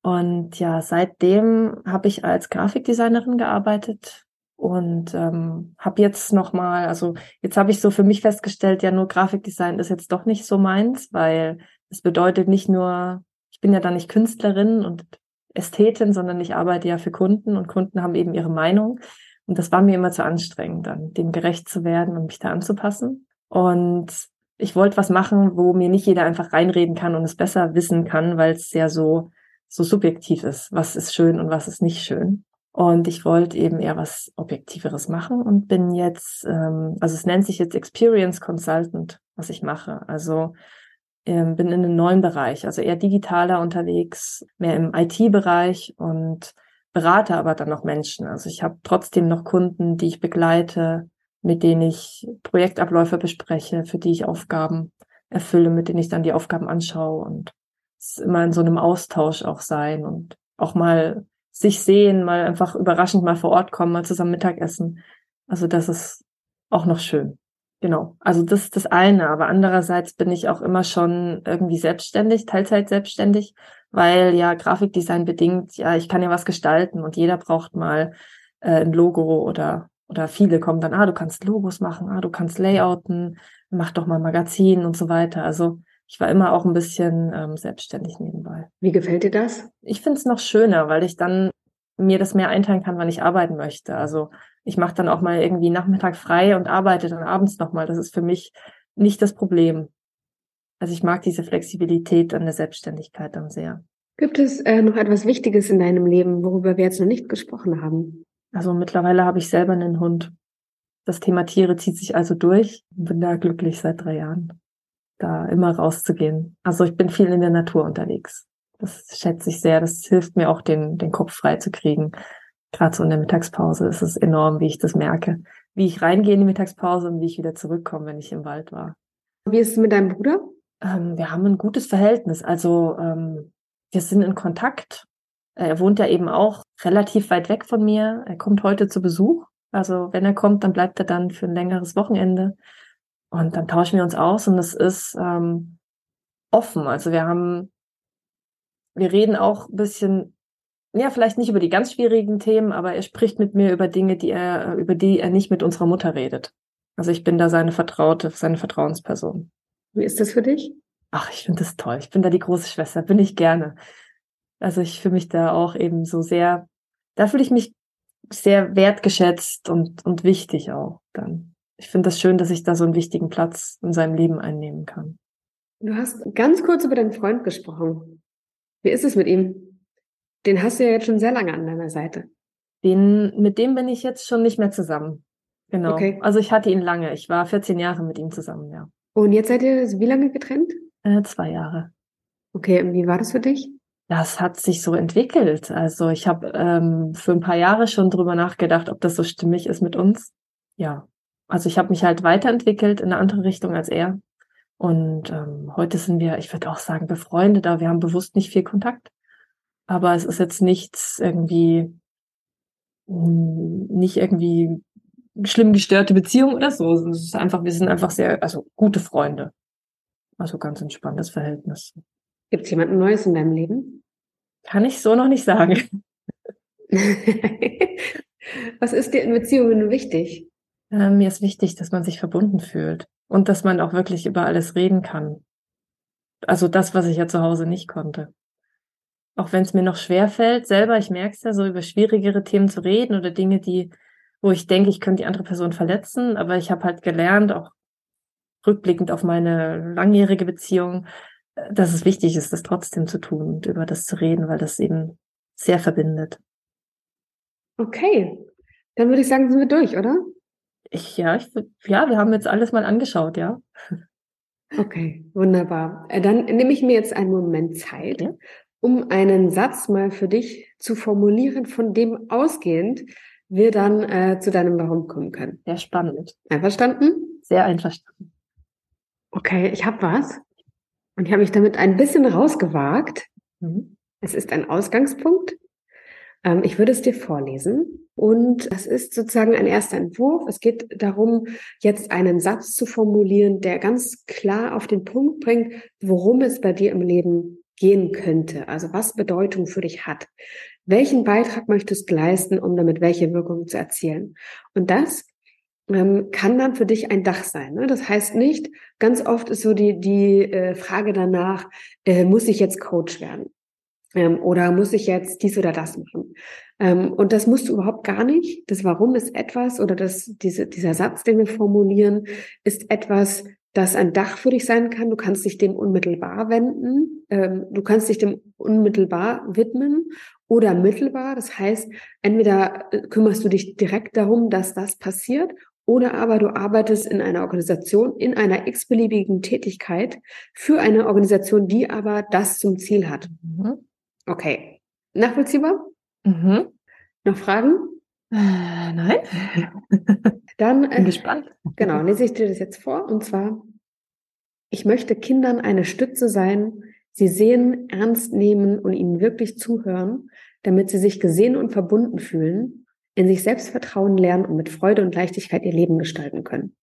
Und ja, seitdem habe ich als Grafikdesignerin gearbeitet und ähm, habe jetzt noch mal, also jetzt habe ich so für mich festgestellt, ja nur Grafikdesign ist jetzt doch nicht so meins, weil es bedeutet nicht nur, ich bin ja dann nicht Künstlerin und Ästhetin, sondern ich arbeite ja für Kunden und Kunden haben eben ihre Meinung. Und das war mir immer zu anstrengend, dann dem gerecht zu werden und mich da anzupassen. Und ich wollte was machen, wo mir nicht jeder einfach reinreden kann und es besser wissen kann, weil es ja so, so subjektiv ist. Was ist schön und was ist nicht schön. Und ich wollte eben eher was Objektiveres machen und bin jetzt, ähm, also es nennt sich jetzt Experience Consultant, was ich mache. Also ähm, bin in einem neuen Bereich, also eher digitaler unterwegs, mehr im IT-Bereich und berate aber dann noch Menschen. Also ich habe trotzdem noch Kunden, die ich begleite, mit denen ich Projektabläufe bespreche, für die ich Aufgaben erfülle, mit denen ich dann die Aufgaben anschaue und es immer in so einem Austausch auch sein und auch mal sich sehen, mal einfach überraschend mal vor Ort kommen, mal zusammen Mittagessen. Also das ist auch noch schön. Genau. Also das ist das eine. Aber andererseits bin ich auch immer schon irgendwie selbstständig, Teilzeit selbstständig, weil ja Grafikdesign bedingt, ja, ich kann ja was gestalten und jeder braucht mal äh, ein Logo oder oder viele kommen dann, ah, du kannst Logos machen, ah, du kannst Layouten, mach doch mal Magazin und so weiter. Also ich war immer auch ein bisschen ähm, selbstständig nebenbei. Wie gefällt dir das? Ich finde es noch schöner, weil ich dann mir das mehr einteilen kann, wann ich arbeiten möchte. Also ich mache dann auch mal irgendwie Nachmittag frei und arbeite dann abends nochmal. Das ist für mich nicht das Problem. Also ich mag diese Flexibilität an der Selbstständigkeit dann sehr. Gibt es äh, noch etwas Wichtiges in deinem Leben, worüber wir jetzt noch nicht gesprochen haben? Also mittlerweile habe ich selber einen Hund. Das Thema Tiere zieht sich also durch. Bin da glücklich seit drei Jahren da immer rauszugehen. Also ich bin viel in der Natur unterwegs. Das schätze ich sehr. Das hilft mir auch, den, den Kopf frei zu kriegen. Gerade so in der Mittagspause ist es enorm, wie ich das merke. Wie ich reingehe in die Mittagspause und wie ich wieder zurückkomme, wenn ich im Wald war. Wie ist es mit deinem Bruder? Ähm, wir haben ein gutes Verhältnis. Also ähm, wir sind in Kontakt. Er wohnt ja eben auch relativ weit weg von mir. Er kommt heute zu Besuch. Also wenn er kommt, dann bleibt er dann für ein längeres Wochenende. Und dann tauschen wir uns aus und es ist ähm, offen. Also wir haben, wir reden auch ein bisschen, ja, vielleicht nicht über die ganz schwierigen Themen, aber er spricht mit mir über Dinge, die er, über die er nicht mit unserer Mutter redet. Also ich bin da seine Vertraute, seine Vertrauensperson. Wie ist das für dich? Ach, ich finde das toll. Ich bin da die große Schwester, bin ich gerne. Also ich fühle mich da auch eben so sehr, da fühle ich mich sehr wertgeschätzt und, und wichtig auch dann ich finde das schön, dass ich da so einen wichtigen Platz in seinem Leben einnehmen kann. Du hast ganz kurz über deinen Freund gesprochen. Wie ist es mit ihm? Den hast du ja jetzt schon sehr lange an deiner Seite. Den, mit dem bin ich jetzt schon nicht mehr zusammen. Genau. Okay. Also ich hatte ihn lange. Ich war 14 Jahre mit ihm zusammen, ja. Und jetzt seid ihr wie lange getrennt? Äh, zwei Jahre. Okay, und wie war das für dich? Das hat sich so entwickelt. Also ich habe ähm, für ein paar Jahre schon drüber nachgedacht, ob das so stimmig ist mit uns. Ja, also ich habe mich halt weiterentwickelt in eine andere Richtung als er. Und ähm, heute sind wir, ich würde auch sagen, befreundet, aber wir haben bewusst nicht viel Kontakt. Aber es ist jetzt nichts irgendwie, hm, nicht irgendwie schlimm gestörte Beziehung oder so. Es ist einfach, wir sind einfach sehr, also gute Freunde. Also ganz entspanntes Verhältnis. Gibt es jemanden Neues in deinem Leben? Kann ich so noch nicht sagen. Was ist dir in Beziehungen wichtig? Äh, mir ist wichtig, dass man sich verbunden fühlt und dass man auch wirklich über alles reden kann. Also das, was ich ja zu Hause nicht konnte. Auch wenn es mir noch schwer fällt, selber, ich merke es ja, so über schwierigere Themen zu reden oder Dinge, die, wo ich denke, ich könnte die andere Person verletzen, aber ich habe halt gelernt, auch rückblickend auf meine langjährige Beziehung, äh, dass es wichtig ist, das trotzdem zu tun und über das zu reden, weil das eben sehr verbindet. Okay, dann würde ich sagen, sind wir durch, oder? Ich, ja, ich, ja, wir haben jetzt alles mal angeschaut, ja. Okay, wunderbar. Äh, dann nehme ich mir jetzt einen Moment Zeit, ja. um einen Satz mal für dich zu formulieren, von dem ausgehend wir dann äh, zu deinem Warum kommen können. Sehr spannend. Einverstanden? Sehr einverstanden. Okay, ich habe was. Und ich habe mich damit ein bisschen rausgewagt. Mhm. Es ist ein Ausgangspunkt. Ähm, ich würde es dir vorlesen. Und das ist sozusagen ein erster Entwurf. Es geht darum, jetzt einen Satz zu formulieren, der ganz klar auf den Punkt bringt, worum es bei dir im Leben gehen könnte. Also was Bedeutung für dich hat. Welchen Beitrag möchtest du leisten, um damit welche Wirkung zu erzielen? Und das ähm, kann dann für dich ein Dach sein. Ne? Das heißt nicht, ganz oft ist so die, die äh, Frage danach, äh, muss ich jetzt Coach werden? Ähm, oder muss ich jetzt dies oder das machen? Ähm, und das musst du überhaupt gar nicht. Das Warum ist etwas oder das, diese, dieser Satz, den wir formulieren, ist etwas, das ein Dach für dich sein kann. Du kannst dich dem unmittelbar wenden. Ähm, du kannst dich dem unmittelbar widmen oder mittelbar. Das heißt, entweder äh, kümmerst du dich direkt darum, dass das passiert oder aber du arbeitest in einer Organisation, in einer x-beliebigen Tätigkeit für eine Organisation, die aber das zum Ziel hat. Mhm. Okay. Nachvollziehbar? Mhm. Noch Fragen? Äh, nein. Dann bin äh, gespannt. Genau, lese ich dir das jetzt vor. Und zwar, ich möchte Kindern eine Stütze sein, sie sehen, ernst nehmen und ihnen wirklich zuhören, damit sie sich gesehen und verbunden fühlen, in sich selbst vertrauen lernen und mit Freude und Leichtigkeit ihr Leben gestalten können.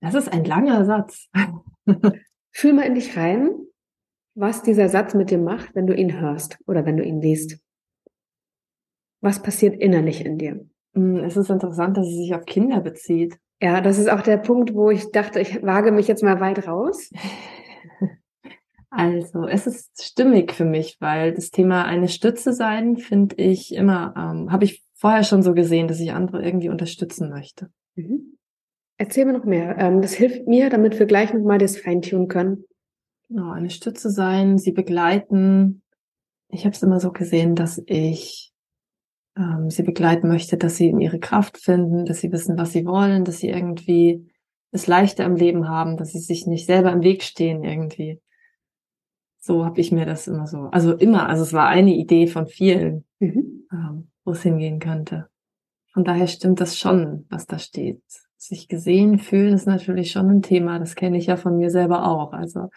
Das ist ein langer Satz. Fühl mal in dich rein, was dieser Satz mit dir macht, wenn du ihn hörst oder wenn du ihn liest. Was passiert innerlich in dir? Hm, es ist interessant, dass es sich auf Kinder bezieht. Ja, das ist auch der Punkt, wo ich dachte, ich wage mich jetzt mal weit raus. Also, es ist stimmig für mich, weil das Thema eine Stütze sein, finde ich immer, ähm, habe ich vorher schon so gesehen, dass ich andere irgendwie unterstützen möchte. Mhm. Erzähl mir noch mehr. Ähm, das hilft mir, damit wir gleich nochmal das Feintun können. Genau, eine Stütze sein, sie begleiten. Ich habe es immer so gesehen, dass ich ähm, sie begleiten möchte, dass sie in ihre Kraft finden, dass sie wissen, was sie wollen, dass sie irgendwie es leichter im Leben haben, dass sie sich nicht selber im Weg stehen irgendwie. So habe ich mir das immer so. Also immer, also es war eine Idee von vielen, mhm. ähm, wo es hingehen könnte. Von daher stimmt das schon, was da steht. Sich gesehen fühlen ist natürlich schon ein Thema. Das kenne ich ja von mir selber auch. Also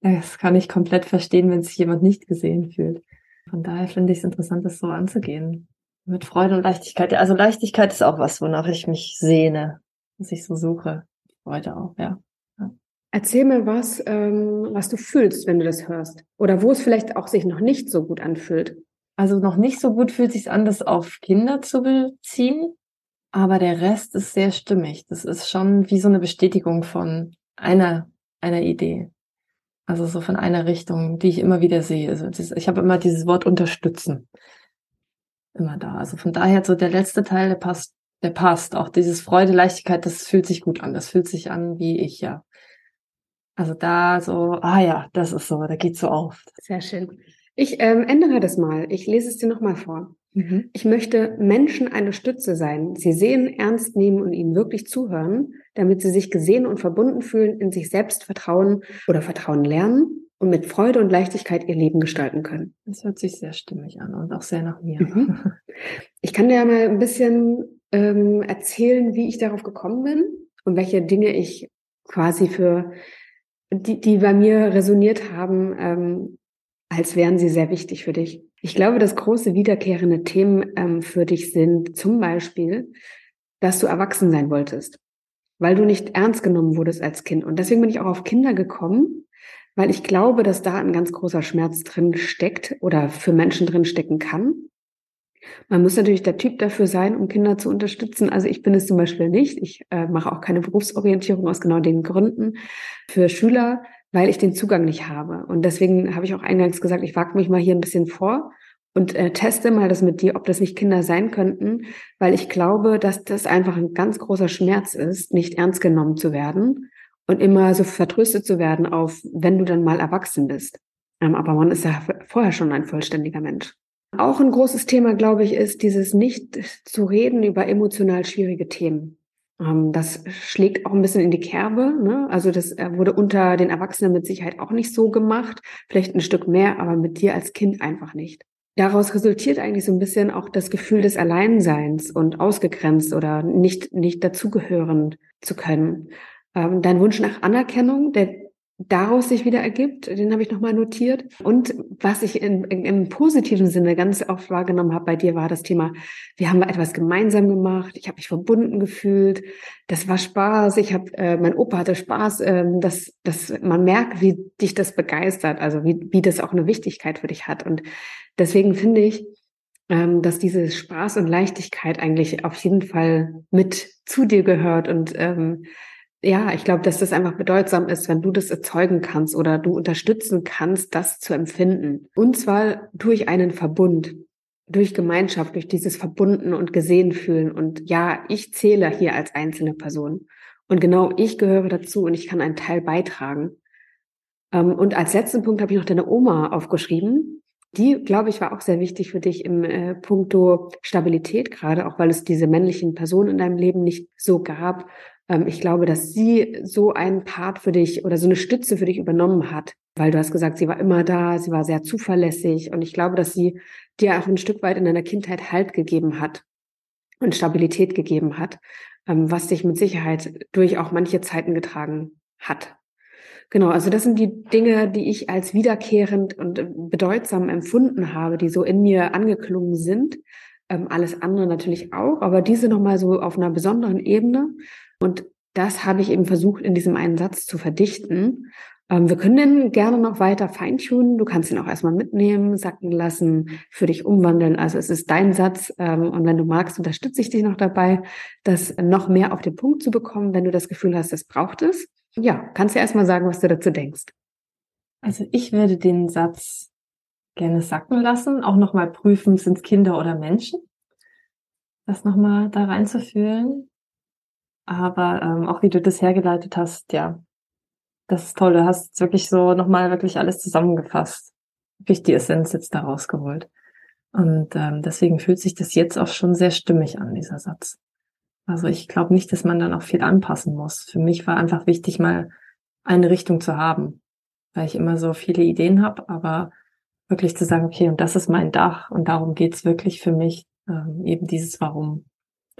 das kann ich komplett verstehen, wenn sich jemand nicht gesehen fühlt. Von daher finde ich es interessant, das so anzugehen. Mit Freude und Leichtigkeit. Also Leichtigkeit ist auch was, wonach ich mich sehne, was ich so suche. Freude auch, ja. ja. Erzähl mir was, ähm, was du fühlst, wenn du das hörst. Oder wo es vielleicht auch sich noch nicht so gut anfühlt. Also noch nicht so gut fühlt sich an, das auf Kinder zu beziehen. Aber der Rest ist sehr stimmig. Das ist schon wie so eine Bestätigung von einer, einer Idee. Also so von einer Richtung, die ich immer wieder sehe. Also das, ich habe immer dieses Wort unterstützen immer da. Also von daher so der letzte Teil, der passt, der passt. Auch dieses Freude, Leichtigkeit, das fühlt sich gut an. Das fühlt sich an wie ich, ja. Also da so, ah ja, das ist so, da geht's so auf. Sehr schön. Ich ähm, ändere das mal. Ich lese es dir nochmal vor. Mhm. Ich möchte Menschen eine Stütze sein, sie sehen, ernst nehmen und ihnen wirklich zuhören, damit sie sich gesehen und verbunden fühlen, in sich selbst vertrauen oder Vertrauen lernen und mit Freude und Leichtigkeit ihr Leben gestalten können. Das hört sich sehr stimmig an und auch sehr nach mir. Mhm. Ich kann dir ja mal ein bisschen ähm, erzählen, wie ich darauf gekommen bin und welche Dinge ich quasi für die, die bei mir resoniert haben, ähm, als wären sie sehr wichtig für dich. Ich glaube, dass große wiederkehrende Themen ähm, für dich sind zum Beispiel, dass du erwachsen sein wolltest, weil du nicht ernst genommen wurdest als Kind. Und deswegen bin ich auch auf Kinder gekommen, weil ich glaube, dass da ein ganz großer Schmerz drin steckt oder für Menschen drin stecken kann. Man muss natürlich der Typ dafür sein, um Kinder zu unterstützen. Also ich bin es zum Beispiel nicht. Ich äh, mache auch keine Berufsorientierung aus genau den Gründen für Schüler, weil ich den Zugang nicht habe. Und deswegen habe ich auch eingangs gesagt, ich wage mich mal hier ein bisschen vor und äh, teste mal das mit dir, ob das nicht Kinder sein könnten, weil ich glaube, dass das einfach ein ganz großer Schmerz ist, nicht ernst genommen zu werden und immer so vertröstet zu werden auf, wenn du dann mal erwachsen bist. Ähm, aber man ist ja vorher schon ein vollständiger Mensch. Auch ein großes Thema, glaube ich, ist dieses nicht zu reden über emotional schwierige Themen. Ähm, das schlägt auch ein bisschen in die Kerbe. Ne? Also das äh, wurde unter den Erwachsenen mit Sicherheit auch nicht so gemacht. Vielleicht ein Stück mehr, aber mit dir als Kind einfach nicht. Daraus resultiert eigentlich so ein bisschen auch das Gefühl des Alleinseins und ausgegrenzt oder nicht, nicht dazugehören zu können. Ähm, dein Wunsch nach Anerkennung, der daraus sich wieder ergibt. Den habe ich nochmal notiert. Und was ich in, in, im positiven Sinne ganz oft wahrgenommen habe bei dir, war das Thema, wir haben etwas gemeinsam gemacht, ich habe mich verbunden gefühlt, das war Spaß, ich habe, äh, mein Opa hatte Spaß, äh, dass, dass man merkt, wie dich das begeistert, also wie, wie das auch eine Wichtigkeit für dich hat. Und deswegen finde ich, ähm, dass diese Spaß und Leichtigkeit eigentlich auf jeden Fall mit zu dir gehört und ähm, ja, ich glaube, dass das einfach bedeutsam ist, wenn du das erzeugen kannst oder du unterstützen kannst, das zu empfinden. Und zwar durch einen Verbund, durch Gemeinschaft, durch dieses Verbunden und gesehen fühlen. Und ja, ich zähle hier als einzelne Person. Und genau ich gehöre dazu und ich kann einen Teil beitragen. Ähm, und als letzten Punkt habe ich noch deine Oma aufgeschrieben. Die, glaube ich, war auch sehr wichtig für dich im äh, Punkto Stabilität, gerade auch weil es diese männlichen Personen in deinem Leben nicht so gab, ähm, ich glaube, dass sie so einen Part für dich oder so eine Stütze für dich übernommen hat, weil du hast gesagt, sie war immer da, sie war sehr zuverlässig und ich glaube, dass sie dir auch ein Stück weit in deiner Kindheit Halt gegeben hat und Stabilität gegeben hat, ähm, was dich mit Sicherheit durch auch manche Zeiten getragen hat. Genau, also das sind die Dinge, die ich als wiederkehrend und bedeutsam empfunden habe, die so in mir angeklungen sind. Ähm, alles andere natürlich auch, aber diese nochmal so auf einer besonderen Ebene. Und das habe ich eben versucht, in diesem einen Satz zu verdichten. Ähm, wir können den gerne noch weiter feintunen. Du kannst ihn auch erstmal mitnehmen, sacken lassen, für dich umwandeln. Also es ist dein Satz. Ähm, und wenn du magst, unterstütze ich dich noch dabei, das noch mehr auf den Punkt zu bekommen, wenn du das Gefühl hast, es braucht es. Ja, kannst du erstmal sagen, was du dazu denkst. Also ich würde den Satz gerne sacken lassen, auch nochmal prüfen, sind es Kinder oder Menschen? Das nochmal da reinzufühlen. Aber ähm, auch wie du das hergeleitet hast, ja, das ist toll. Du hast wirklich so nochmal wirklich alles zusammengefasst. Wirklich die Essenz jetzt da rausgeholt. Und ähm, deswegen fühlt sich das jetzt auch schon sehr stimmig an, dieser Satz. Also ich glaube nicht, dass man dann auch viel anpassen muss. Für mich war einfach wichtig, mal eine Richtung zu haben, weil ich immer so viele Ideen habe, aber wirklich zu sagen, okay, und das ist mein Dach und darum geht's wirklich für mich, ähm, eben dieses Warum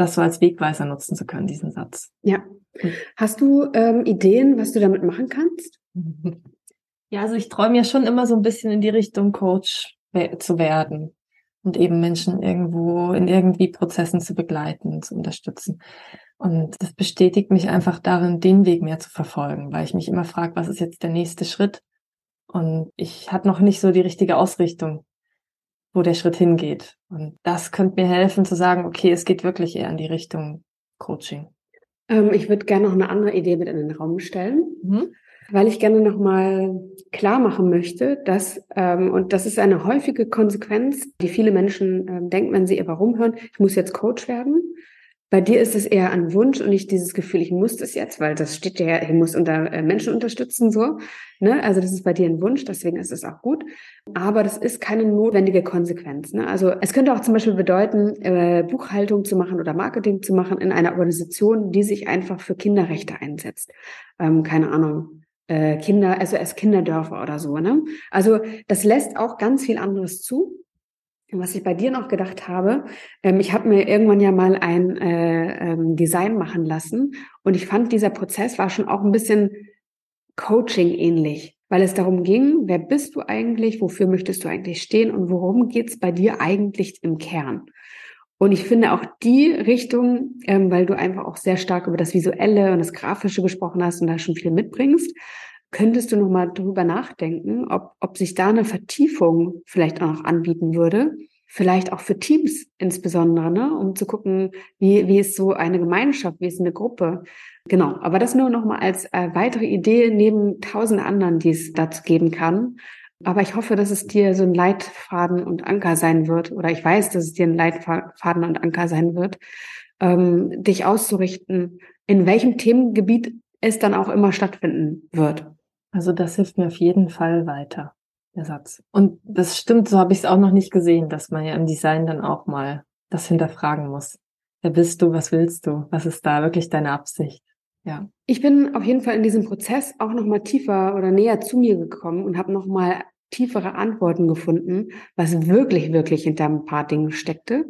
das so als Wegweiser nutzen zu können, diesen Satz. Ja. Hast du ähm, Ideen, was du damit machen kannst? Ja, also ich träume ja schon immer so ein bisschen in die Richtung Coach zu werden und eben Menschen irgendwo in irgendwie Prozessen zu begleiten, zu unterstützen. Und das bestätigt mich einfach darin, den Weg mehr zu verfolgen, weil ich mich immer frage, was ist jetzt der nächste Schritt? Und ich hatte noch nicht so die richtige Ausrichtung wo der Schritt hingeht. Und das könnte mir helfen zu sagen, okay, es geht wirklich eher in die Richtung Coaching. Ähm, ich würde gerne noch eine andere Idee mit in den Raum stellen. Mhm. Weil ich gerne nochmal klar machen möchte, dass, ähm, und das ist eine häufige Konsequenz, die viele Menschen ähm, denken, wenn sie ihr Warum hören, ich muss jetzt Coach werden. Bei dir ist es eher ein Wunsch und nicht dieses Gefühl, ich muss das jetzt, weil das steht ja, ich muss unter äh, Menschen unterstützen, so. Ne? Also das ist bei dir ein Wunsch, deswegen ist es auch gut. Aber das ist keine notwendige Konsequenz. Ne? Also es könnte auch zum Beispiel bedeuten, äh, Buchhaltung zu machen oder Marketing zu machen in einer Organisation, die sich einfach für Kinderrechte einsetzt. Ähm, keine Ahnung. Äh, Kinder, also als Kinderdörfer oder so. Ne? Also das lässt auch ganz viel anderes zu was ich bei dir noch gedacht habe, ähm, ich habe mir irgendwann ja mal ein äh, ähm, Design machen lassen und ich fand, dieser Prozess war schon auch ein bisschen Coaching ähnlich, weil es darum ging, wer bist du eigentlich, wofür möchtest du eigentlich stehen und worum geht's bei dir eigentlich im Kern? Und ich finde auch die Richtung, ähm, weil du einfach auch sehr stark über das Visuelle und das Grafische gesprochen hast und da schon viel mitbringst, Könntest du noch mal drüber nachdenken, ob, ob sich da eine Vertiefung vielleicht auch noch anbieten würde? Vielleicht auch für Teams insbesondere, ne? um zu gucken, wie, wie ist so eine Gemeinschaft, wie ist eine Gruppe. Genau, aber das nur noch mal als äh, weitere Idee neben tausend anderen, die es dazu geben kann. Aber ich hoffe, dass es dir so ein Leitfaden und Anker sein wird, oder ich weiß, dass es dir ein Leitfaden und Anker sein wird, ähm, dich auszurichten, in welchem Themengebiet es dann auch immer stattfinden wird. Also das hilft mir auf jeden Fall weiter, der Satz. Und das stimmt, so habe ich es auch noch nicht gesehen, dass man ja im Design dann auch mal das hinterfragen muss. wer bist du, was willst du, was ist da wirklich deine Absicht? Ja. Ich bin auf jeden Fall in diesem Prozess auch noch mal tiefer oder näher zu mir gekommen und habe noch mal tiefere Antworten gefunden, was wirklich, wirklich hinter ein paar Dingen steckte.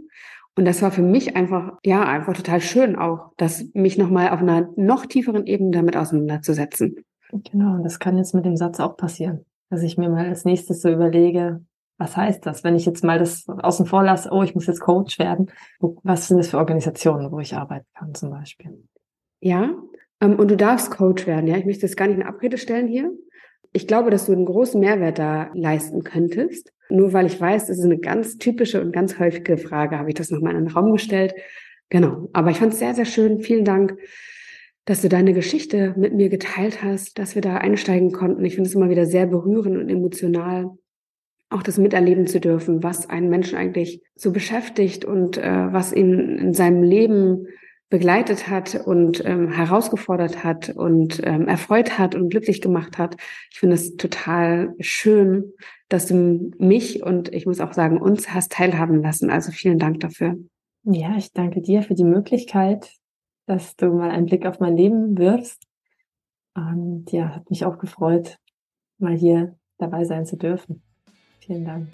Und das war für mich einfach, ja, einfach total schön auch, das mich nochmal auf einer noch tieferen Ebene damit auseinanderzusetzen. Genau, und das kann jetzt mit dem Satz auch passieren, dass ich mir mal als nächstes so überlege, was heißt das, wenn ich jetzt mal das außen vor lasse, oh, ich muss jetzt Coach werden, was sind das für Organisationen, wo ich arbeiten kann zum Beispiel? Ja, ähm, und du darfst Coach werden, ja. Ich möchte das gar nicht in Abrede stellen hier. Ich glaube, dass du einen großen Mehrwert da leisten könntest. Nur weil ich weiß, das ist eine ganz typische und ganz häufige Frage, habe ich das nochmal in den Raum gestellt. Genau. Aber ich fand es sehr, sehr schön. Vielen Dank, dass du deine Geschichte mit mir geteilt hast, dass wir da einsteigen konnten. Ich finde es immer wieder sehr berührend und emotional, auch das miterleben zu dürfen, was einen Menschen eigentlich so beschäftigt und äh, was ihn in seinem Leben begleitet hat und ähm, herausgefordert hat und ähm, erfreut hat und glücklich gemacht hat. Ich finde es total schön, dass du mich und ich muss auch sagen, uns hast teilhaben lassen. Also vielen Dank dafür. Ja, ich danke dir für die Möglichkeit, dass du mal einen Blick auf mein Leben wirfst. Und ja, hat mich auch gefreut, mal hier dabei sein zu dürfen. Vielen Dank.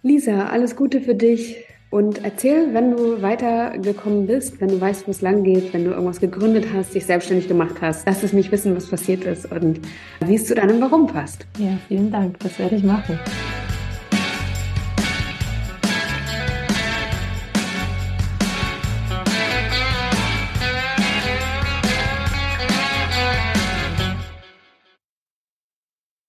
Lisa, alles Gute für dich. Und erzähl, wenn du weitergekommen bist, wenn du weißt, wo es lang geht, wenn du irgendwas gegründet hast, dich selbstständig gemacht hast. Lass es mich wissen, was passiert ist und wie es zu deinem Warum passt. Ja, vielen Dank. Das werde ich machen.